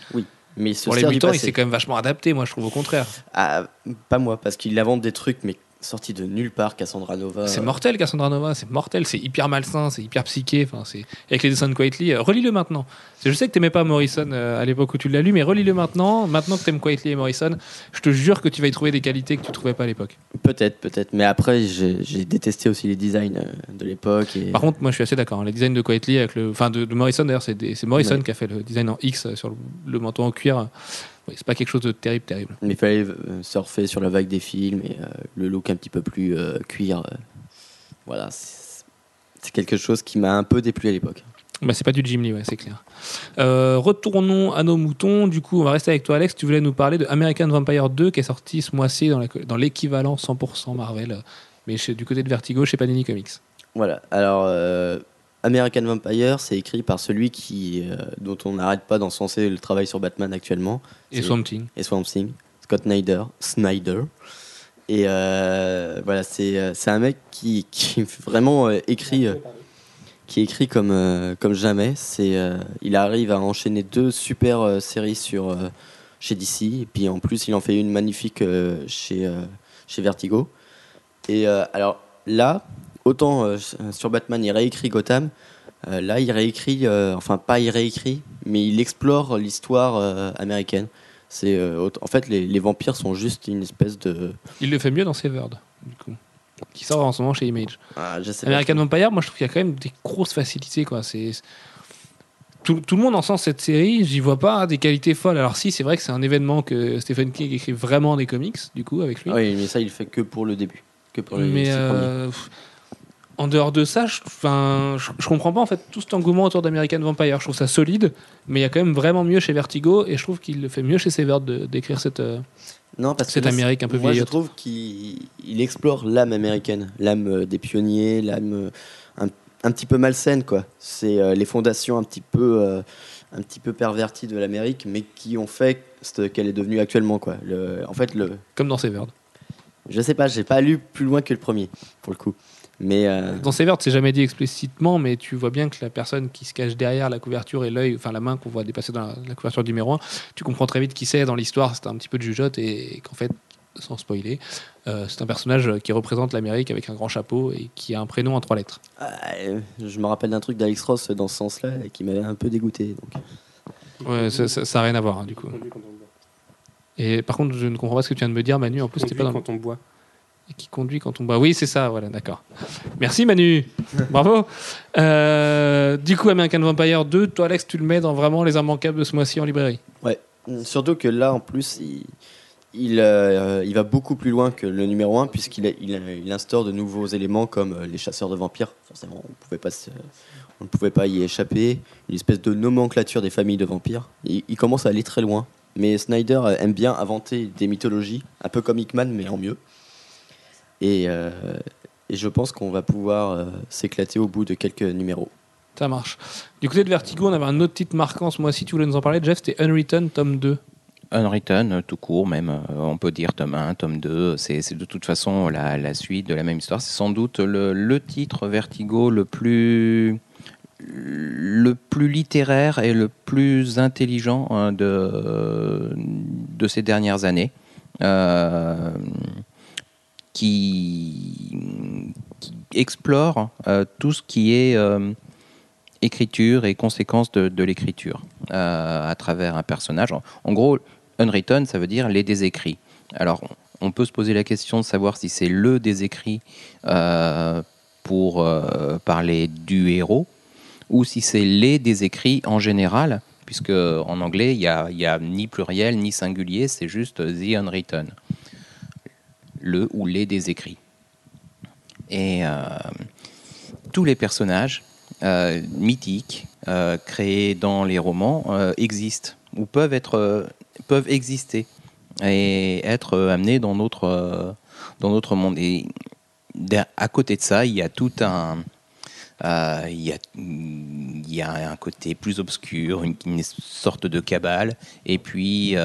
Mais il se Pour les mutants, il s'est quand même vachement adapté, moi je trouve au contraire. Ah, pas moi, parce qu'il invente des trucs, mais sorti de nulle part, Cassandra Nova. C'est mortel, Cassandra Nova, c'est mortel, c'est hyper malsain, c'est hyper psyché. Enfin, c'est avec les dessins de Quietly. euh, relis-le maintenant. Je sais que t'aimais pas Morrison euh, à l'époque où tu l'as lu, mais relis-le maintenant. Maintenant que t'aimes Quietly et Morrison, je te jure que tu vas y trouver des qualités que tu trouvais pas à l'époque. Peut-être, peut-être. Mais après, j'ai j'ai détesté aussi les designs euh, de l'époque. Et... Par contre, moi, je suis assez d'accord. hein. Les designs de Quietly avec le, enfin, de, de Morrison d'ailleurs, c'est des- c'est Morrison Ouais. qui a fait le design en X sur le, le manteau en cuir. Oui, c'est pas quelque chose de terrible, terrible. Mais il fallait euh, surfer sur la vague des films et euh, le look un petit peu plus euh, cuir. euh, voilà, c'est quelque chose qui m'a un peu déplu à l'époque. Bah, c'est pas du Jim Lee, ouais, c'est clair. Retournons à nos moutons. Du coup, on va rester avec toi, Alex. Tu voulais nous parler de American Vampire 2 qui est sorti ce mois-ci dans l'équivalent 100% Marvel, mais chez- du côté de Vertigo chez Panini Comics. Voilà, alors American Vampire, c'est écrit par celui qui, euh, dont on n'arrête pas d'encenser le travail sur Batman actuellement, Et Swamp Thing. et Swamp Thing, Scott Snyder. Snyder. Et euh, voilà, c'est euh, c'est un mec qui, qui vraiment euh, écrit, qui écrit comme, comme jamais. C'est, il arrive à enchaîner deux super séries sur, chez DC, et puis en plus, il en fait une magnifique chez, chez Vertigo. Et alors là, autant euh, sur Batman, il réécrit Gotham. euh, là, il réécrit, euh, enfin pas il réécrit, mais il explore l'histoire américaine. C'est en fait les, les vampires sont juste une espèce de. Il le fait mieux dans Severed, du coup. Qui sort en ce moment chez Image. Ah. American Vampire, moi je trouve qu'il y a quand même des grosses facilités. Quoi. C'est... Tout, tout le monde en sent cette série, j'y vois pas des qualités folles. Alors si, c'est vrai que c'est un événement que Stephen King écrit vraiment des comics, du coup, avec lui. Ah oui, mais ça il fait que pour le début, que pour les Mais euh, pff, en dehors de ça, je, je, je comprends pas en fait tout cet engouement autour d'American Vampire. Je trouve ça solide, mais il y a quand même vraiment mieux chez Vertigo et je trouve qu'il le fait mieux chez Severed de- d'écrire cette. euh, Non, parce que cette Amérique un peu Moi, je trouve qu'il il explore l'âme américaine, l'âme euh, des pionniers, l'âme euh, un, un petit peu malsaine, quoi. C'est euh, les fondations un petit peu, euh, un petit peu perverties de l'Amérique, mais qui ont fait ce qu'elle est devenue actuellement, quoi. Le, en fait, le, comme dans Severed. je sais pas, j'ai pas lu plus loin que le premier, pour le coup. Mais euh, Dans Severed, c'est jamais dit explicitement, mais tu vois bien que la personne qui se cache derrière la couverture et l'œil, enfin la main qu'on voit dépasser dans la, la couverture du numéro 1, tu comprends très vite qui c'est dans l'histoire. C'est un petit peu de jugeote et, qu'en fait, sans spoiler, euh, c'est un personnage qui représente l'Amérique avec un grand chapeau et qui a un prénom en trois lettres. euh, je me rappelle d'un truc d'Alex Ross dans ce sens-là et qui m'avait un peu dégoûté. Donc. Ouais, ça- n'a rien à voir, hein, du coup. Et par contre, je ne comprends pas ce que tu viens de me dire, Manu. En plus, c'était Conduit pas dans quand on boit. Et qui conduit quand on boit. Oui, c'est ça, voilà, d'accord. Merci Manu, bravo. Euh, du coup, American Vampire 2, toi Alex, tu le mets dans vraiment les immanquables de ce mois-ci en librairie. Ouais, surtout que là, en plus, il, il, euh, il va beaucoup plus loin que le numéro 1, puisqu'il il, instaure de nouveaux éléments comme euh, les chasseurs de vampires. Forcément, on pouvait pas se- on ne pouvait pas y échapper. Une espèce de nomenclature des familles de vampires. Il, il commence à aller très loin. Mais Snyder euh, aime bien inventer des mythologies, un peu comme Hickman, mais en mieux. Et, euh, et je pense qu'on va pouvoir euh, s'éclater au bout de quelques numéros. Ça marche. Du côté de Vertigo, on avait un autre titre marquant ce mois-ci, tu voulais nous en parler, Jeff, c'était Unwritten, tome 2. Unwritten, euh, tout court même, on peut dire tome 1, tome 2, c'est de toute façon la, la suite de la même histoire. C'est sans doute le, le titre Vertigo le plus, le plus littéraire et le plus intelligent hein, de, de ces dernières années. Euh, qui, explore euh, tout ce qui est euh, écriture et conséquences de, l'écriture euh, à travers un personnage. En, gros, unwritten, ça veut dire les désécrits. Alors, on peut se poser la question de savoir si c'est le désécrit pour parler du héros ou si c'est les désécrits en général, puisque en anglais, il n'y a ni pluriel ni singulier, c'est juste the unwritten. Le ou les désécrits. Et euh, tous les personnages euh, mythiques euh, créés dans les romans existent ou peuvent être peuvent exister et être amenés dans notre dans notre monde. Et à côté de ça, il y a tout un il, y a, un côté plus obscur, une, sorte de cabale, et puis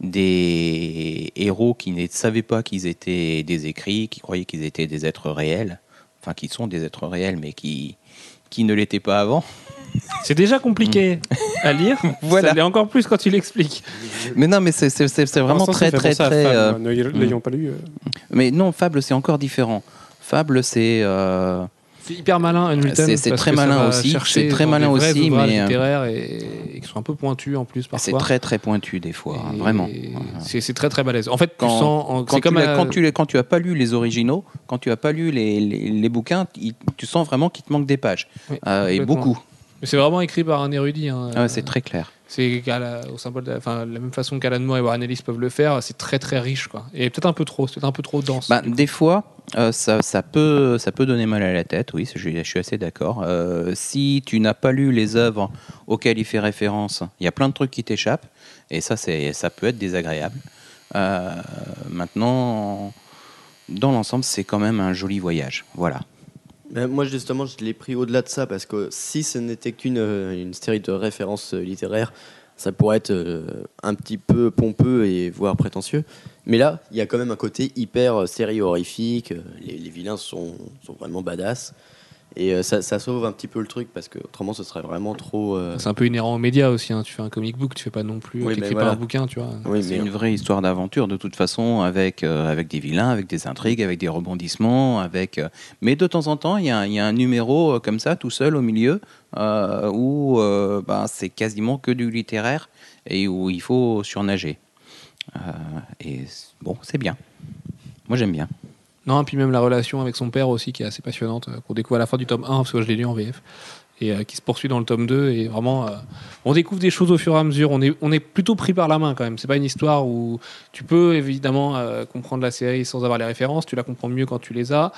des héros qui ne savaient pas qu'ils étaient des écrits, qui croyaient qu'ils étaient des êtres réels, enfin qui sont des êtres réels, mais qui, qui ne l'étaient pas avant. C'est déjà compliqué à lire. Voilà. Ça l'est encore plus quand tu l'expliques. Mais non, mais c'est vraiment ça très, très, très. Fable, euh. Ne l'ayant pas lu. euh. Mais non, Fable, c'est encore différent. Fable, c'est. euh, C'est hyper malin, Unwritten. C'est- très malin aussi, c'est très malin aussi, mais, euh, littéraires et, et qui sont un peu pointus en plus parfois. c'est très, très pointu des fois, hein, vraiment. C'est très très balèze. En fait, tu Quand- sens. en- Quand tu, comme l'as- à- quand, tu, quand tu as pas lu les originaux, quand tu as pas lu les, les, les bouquins, il- tu sens vraiment qu'il te manque des pages. Oui, Euh, et beaucoup. Mais C'est vraiment écrit par un érudit. hein. Ah ouais, c'est très clair. C'est au symbole, de la, même façon qu'Alan Moore et Warren Ellis peuvent le faire. C'est très très riche, quoi. Et peut-être un peu trop. C'est un peu trop dense. Bah, des fois, euh, ça, peut, ça peut donner mal à la tête, oui, je, suis assez d'accord. Euh, si tu n'as pas lu les œuvres auxquelles il fait référence, il y a plein de trucs qui t'échappent, et ça, ça peut être désagréable. Euh, maintenant, dans l'ensemble, c'est quand même un joli voyage. Voilà. Moi, justement, je l'ai pris au-delà de ça parce que si ce n'était qu'une euh, série de références euh, littéraires, ça pourrait être euh, un petit peu pompeux et voire prétentieux. Mais là, il y a quand même un côté hyper série horrifique. Les, les vilains sont, sont vraiment badass. Et euh, ça, ça sauve un petit peu le truc parce que autrement, ce serait vraiment trop. euh, C'est un peu inhérent aux médias aussi. hein. Tu fais un comic book, tu fais pas non plus. Oui, tu mais écris voilà. pas un bouquin, tu vois. Oui, C'est une vraie histoire d'aventure de toute façon, avec, euh, avec des vilains, avec des intrigues, avec des rebondissements, avec. euh, Mais de temps en temps, il y, a un- il y a un numéro euh, comme ça, tout seul au milieu, euh, où euh, ben, c'est quasiment que du littéraire et où il faut surnager. Euh, et bon, c'est bien. Moi, j'aime bien. Non, puis même la relation avec son père aussi, qui est assez passionnante, euh, qu'on découvre à la fin du tome 1, parce que je l'ai lu en VF, et euh, qui se poursuit dans le tome 2. Et vraiment, euh, on découvre des choses au fur et à mesure. On est, on est plutôt pris par la main quand même. C'est pas une histoire où tu peux évidemment comprendre la série sans avoir les références. Tu la comprends mieux quand tu les as.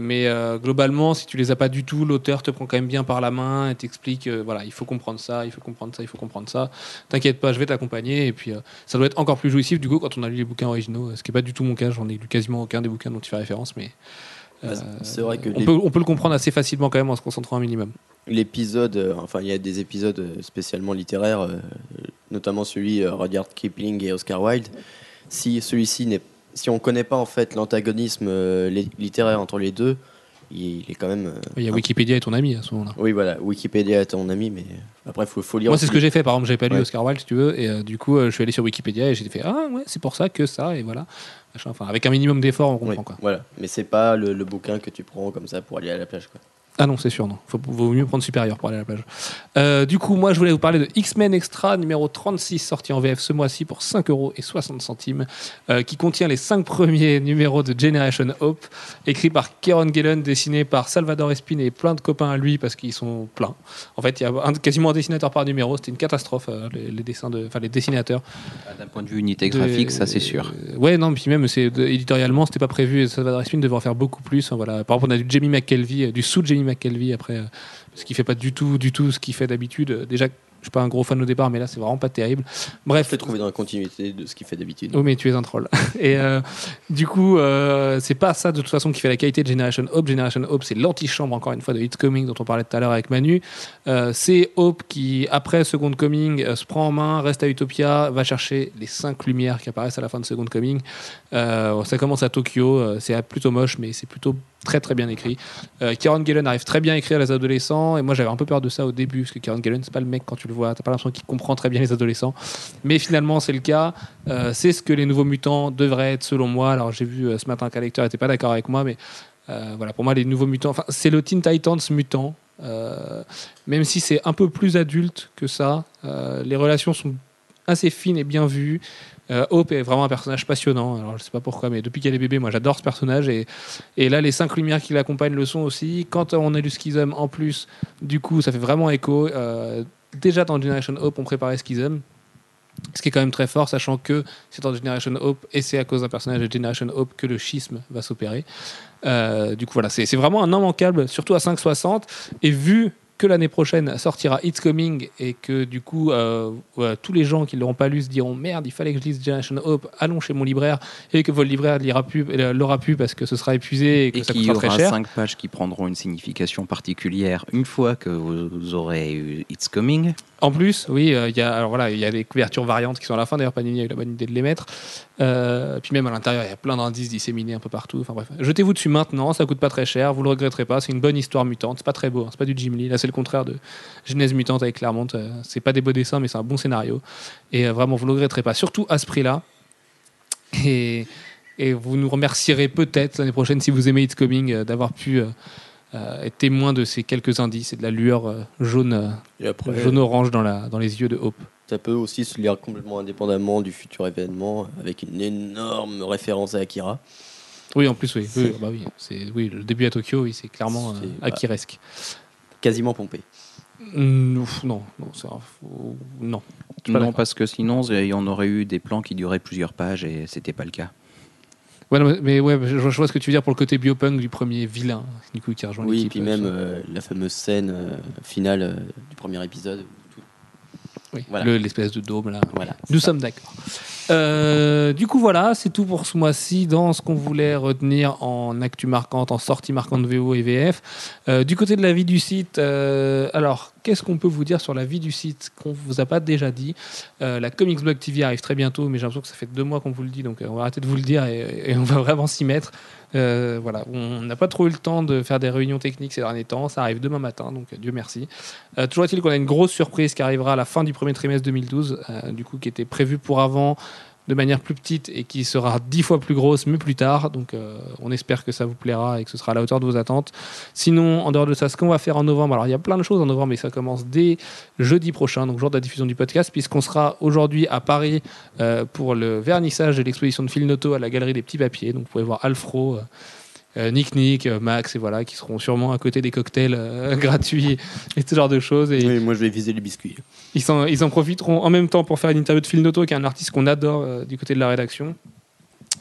Mais euh, globalement, si tu les as pas du tout, l'auteur te prend quand même bien par la main et t'explique, euh, voilà, il faut comprendre ça, il faut comprendre ça, il faut comprendre ça. T'inquiète pas, je vais t'accompagner. Et puis, euh, ça doit être encore plus jouissif du coup quand on a lu les bouquins originaux, ce qui est pas du tout mon cas. J'en ai lu quasiment aucun des bouquins dont tu fais référence, mais euh, c'est vrai que on les- peut, on peut le comprendre assez facilement quand même en se concentrant un minimum. l'épisode, enfin, il y a des épisodes spécialement littéraires, notamment celui Rudyard Kipling et Oscar Wilde. Si celui-ci n'est, si on connaît pas en fait l'antagonisme euh, li- littéraire entre les deux, il, il est quand même. euh, Il y a Wikipédia et ton ami à ce moment-là. Oui, voilà, Wikipédia est ton ami, mais après, faut, faut lire. Moi, c'est ce que j'ai fait. Par exemple, j'avais pas lu Ouais. Oscar Wilde, si tu veux, et euh, du coup, euh, je suis allé sur Wikipédia et j'ai fait Ah ouais, c'est pour ça que ça, et voilà. Enfin, avec un minimum d'effort, on Oui, comprend quoi. Voilà, mais c'est pas le, le bouquin que tu prends comme ça pour aller à la plage. Quoi. Ah non, c'est sûr, non. Faut, vaut mieux prendre supérieur pour aller à la plage. Euh, du coup, moi, je voulais vous parler de X-Men Extra numéro 36, sorti en VF ce mois-ci pour 5 euros et 60 centimes, euh, qui contient les 5 premiers numéros de Generation Hope, écrit par Kieron Gillen, dessiné par Salvador Espine et plein de copains à lui parce qu'ils sont pleins. En fait, il y a un- quasiment un dessinateur par numéro. C'était une catastrophe, euh, les, les dessins de, enfin les dessinateurs. D'un point de vue unité de- graphique, ça c'est sûr. Ouais, non, puis même c'est éditorialement, c'était pas prévu. Et Salvador Espine devait en faire beaucoup plus. hein, voilà. Par exemple, on a du Jamie McKelvey, euh, du sous Jamie McKelvey après, euh, parce qu'il fait pas du tout, du tout ce qu'il fait d'habitude. Euh, Déjà, je suis pas un gros fan au départ, mais là, c'est vraiment pas terrible. Je Bref, l'ai trouvé dans la continuité de ce qu'il fait d'habitude. Oh mais tu es un troll. Et euh, du coup, euh, c'est pas ça de toute façon qui fait la qualité de Generation Hope. Generation Hope, c'est l'antichambre encore une fois de It's Coming dont on parlait tout à l'heure avec Manu. Euh, c'est Hope qui, après Second Coming, euh, se prend en main, reste à Utopia, va chercher les cinq lumières qui apparaissent à la fin de Second Coming. Euh, ça commence à Tokyo, euh, c'est plutôt moche, mais c'est plutôt très très bien écrit. Euh, Kieron arrive très bien à écrire les adolescents, et moi j'avais un peu peur de ça au début, parce que Kieron Gillen, c'est pas le mec quand tu le vois, t'as pas l'impression qu'il comprend très bien les adolescents. Mais finalement, c'est le cas. Euh, c'est ce que les nouveaux mutants devraient être selon moi. Alors j'ai vu euh, ce matin qu'un lecteur n'était pas d'accord avec moi, mais euh, voilà, pour moi les nouveaux mutants, enfin c'est le Teen Titans mutant. Même si c'est un peu plus adulte que ça, les relations sont assez fines et bien vues. Euh, Hope est vraiment un personnage passionnant. Alors je sais pas pourquoi, mais depuis qu'elle est bébé, moi j'adore ce personnage et, là les cinq lumières qui l'accompagnent le sont aussi. Quand on a du Schism en plus, du coup ça fait vraiment écho. Euh, déjà dans Generation Hope, on préparait Schism. Ce qui est quand même très fort, sachant que c'est dans Generation Hope et c'est à cause d'un personnage de Generation Hope que le schisme va s'opérer. Euh, du coup, voilà, c'est c'est vraiment un immanquable, surtout à 5,60. Et vu que l'année prochaine sortira It's Coming et que du coup, euh, ouais, tous les gens qui ne l'auront pas lu se diront merde, il fallait que je lise Generation Hope, allons chez mon libraire et que votre libraire plus- euh, l'aura plus parce que ce sera épuisé et que Et ça y coûtera très aura cher. cinq pages qui prendront une signification particulière une fois que vous aurez eu It's Coming. En plus, oui, euh, il y a alors voilà, il y a des couvertures variantes qui sont à la fin. D'ailleurs, Panini a eu la bonne idée de les mettre. Euh, puis même à l'intérieur, il y a plein d'indices disséminés un peu partout. Enfin bref, jetez-vous dessus maintenant, ça coûte pas très cher, vous le regretterez pas. C'est une bonne histoire mutante. C'est pas très beau, hein, c'est pas du Jim Lee. Là, c'est le contraire de Genèse mutante avec Claremont. Euh, c'est pas des beaux dessins, mais c'est un bon scénario. Et vraiment, vous le regretterez pas, surtout à ce prix-là. Et, vous nous remercierez peut-être l'année prochaine si vous aimez It's Coming d'avoir pu euh, être témoin de ces quelques indices et de la lueur euh, jaune, euh, jaune-orange dans, la, dans les yeux de Hope. ça peut aussi se lire complètement indépendamment du futur événement, avec une énorme référence à Akira. Oui, en plus, oui. oui, bah oui, c'est, oui le début à Tokyo, oui, c'est clairement euh, Akiresque. Quasiment pompé. Mm, ouf, non, non, c'est un faux- non. Non, parce que sinon, il y en aurait eu des plans qui duraient plusieurs pages et c'était pas le cas. Ouais, non, mais- ouais, je, je vois ce que tu veux dire pour le côté biopunk du premier vilain, du coup, qui rejoint Oui, et puis euh, même ça. euh, la fameuse scène euh, finale euh, du premier épisode. Oui, voilà. le- l'espèce de dôme là. Voilà. Nous sommes d'accord. Euh, du coup, voilà, c'est tout pour ce mois-ci dans ce qu'on voulait retenir en actu marquante, en sortie marquante VO et VF. Euh, du côté de la vie du site, euh, alors, qu'est-ce qu'on peut vous dire sur la vie du site qu'on vous a pas déjà dit? La Comics Blog TV arrive très bientôt, mais j'ai l'impression que ça fait deux mois qu'on vous le dit, donc on va arrêter de vous le dire et, on va vraiment s'y mettre. Voilà, on n'a pas trop eu le temps de faire des réunions techniques ces derniers temps. Ça arrive demain matin, donc Dieu merci. Toujours est-il qu'on a une grosse surprise qui arrivera à la fin du premier trimestre 2012, euh, du coup qui était prévue pour avant de manière plus petite et qui sera dix fois plus grosse, mais plus tard. Donc euh, on espère que ça vous plaira et que ce sera à la hauteur de vos attentes. Sinon, en dehors de ça, ce qu'on va faire en novembre, alors il y a plein de choses en novembre, mais ça commence dès jeudi prochain, donc jour de la diffusion du podcast, puisqu'on sera aujourd'hui à Paris euh, pour le vernissage de l'exposition de Phil Noto à la Galerie des Petits Papiers. Donc vous pouvez voir Alfro. euh, Nick Nick, euh, Max et voilà qui seront sûrement à côté des cocktails euh, gratuits et ce genre de choses et Oui, moi je vais viser les biscuits. ils en, ils en profiteront en même temps pour faire une interview de Phil Noto, qui est un artiste qu'on adore euh, du côté de la rédaction.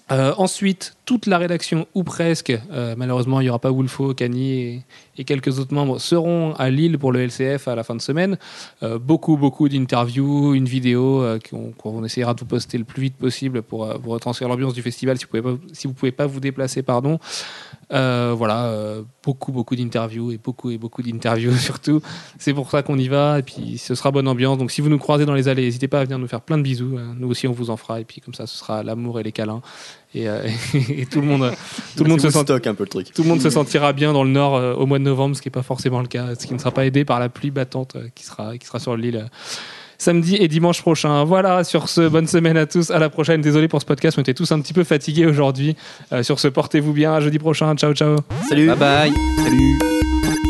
Euh, ensuite, toute la rédaction, ou presque, euh, malheureusement il n'y aura pas Wolfo, Cani et, quelques autres membres, seront à Lille pour le LCF à la fin de semaine. Euh, beaucoup, beaucoup d'interviews, une vidéo qu'on qu'on essaiera de vous poster le plus vite possible pour vous retranscrire l'ambiance du festival si vous ne pouvez, pas- vous pouvez pas vous déplacer. pardon. Euh, voilà, euh, beaucoup, beaucoup d'interviews et beaucoup et beaucoup d'interviews surtout. C'est pour ça qu'on y va et puis ce sera bonne ambiance. Donc si vous nous croisez dans les allées, n'hésitez pas à venir nous faire plein de bisous. Euh, Nous aussi on vous en fera et puis comme ça ce sera l'amour et les câlins et, euh, et tout le monde, tout le monde se sent un peu le truc. tout le monde se sentira bien dans le nord au mois de novembre, ce qui n'est pas forcément le cas, ce qui ne sera pas aidé par la pluie battante qui sera, qui sera sur l'île samedi et dimanche prochain. Voilà, sur ce, bonne semaine à tous, à la prochaine. Désolé pour ce podcast, on était tous un petit peu fatigués aujourd'hui. Euh, sur ce, portez-vous bien, à jeudi prochain. Ciao, ciao. Salut Bye bye. Salut.